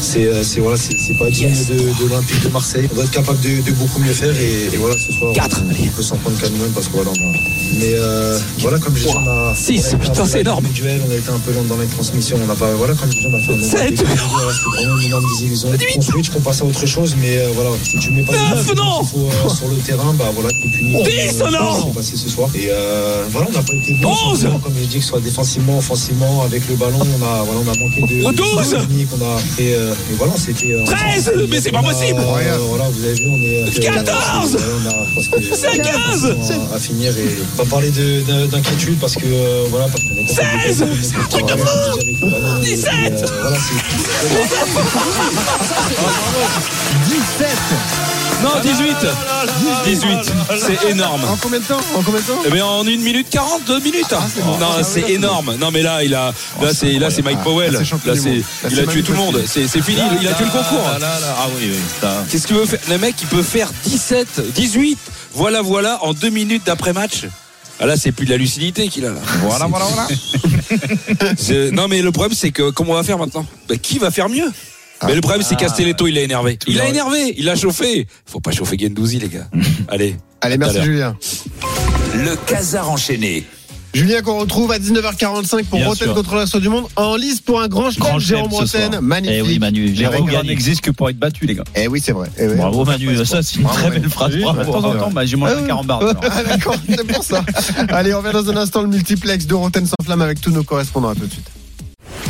c'est, euh, c'est voilà, c'est, c'est pas digne de, de l'Olympique de Marseille. On doit être capable de, de beaucoup mieux faire et, et voilà, ce soir, Quatre, on, on peut s'en prendre qu'à nous-mêmes parce que voilà, on a, mais euh, voilà, comme je dis, on a, Six, on a putain, c'est énorme. duels, on a été un peu lent dans les transmissions. On n'a pas, voilà, comme je dis, on a fait un d'expériences, voilà, C'était vraiment une énorme désillusion. On switch, qu'on passe à autre chose, mais euh, voilà, si tu mets pas les Neuf, bases, non. il faut, euh, sur le terrain, bah voilà, tu es puni. Dix, Euh, non. ce qui soir. Et euh, voilà, on n'a pas été bon. Onze. sur le terrain, Comme je dis, que ce soit défensivement, offensivement, avec le ballon, on a, voilà, on a manqué de. Oh, de douze. technique, on a, et, euh, et voilà, c'était. euh, Treize. on a- Mais c'est pas possible. euh, voilà, vous avez vu, on est. euh, Quatorze. voilà, on a- parce que- C'est à quinze. à, à finir et pas parler de- de- d'inquiétude parce que euh, voilà parce qu'on est Seize. Truc de fou. Dix-sept. euh, voilà c'est 17 Non, 18. 18. C'est énorme. En combien de temps En combien de temps Eh bien, en 1 minute 40, 2 minutes. bon. non, Ah, c'est énorme. Non, mais là, il a, là, c'est, là, c'est Mike Ah, Powell. là, c'est champion Là, c'est, il a tué tout le monde. C'est, fini. Il a tué le concours. Ah oui, oui. Qu'est-ce qu'il veut faire? Le mec, il peut faire 17, 18. Voilà, voilà, en 2 minutes d'après-match. Ah là, c'est plus de la lucidité qu'il a là. Voilà, voilà, voilà. Non, mais le problème, c'est que comment on va faire maintenant? Bah, Qui va faire mieux? Mais le problème, c'est Castelletto, il a énervé. Il a énervé, il a chauffé. Faut pas chauffer Gendouzi, les gars. Allez. Allez, merci. Julien. Le casar enchaîné. Julien qu'on retrouve à 19h45 pour Bien Roten sûr. contre reste du monde en lice pour un grand chelem Jérôme soir. Magnifique. Eh oui, Manu, un- n'existe que pour être battu, les gars. Eh oui, c'est vrai. Eh oui. Bravo Manu, ça c'est une Bravo, très Manu. belle phrase. Oui, Bravo. de temps en temps, bah, j'ai mangé un carambar. Ah, D'accord, c'est pour ça. Allez, on revient dans un instant le multiplex de Roten sans flamme avec tous nos correspondants. À tout de suite.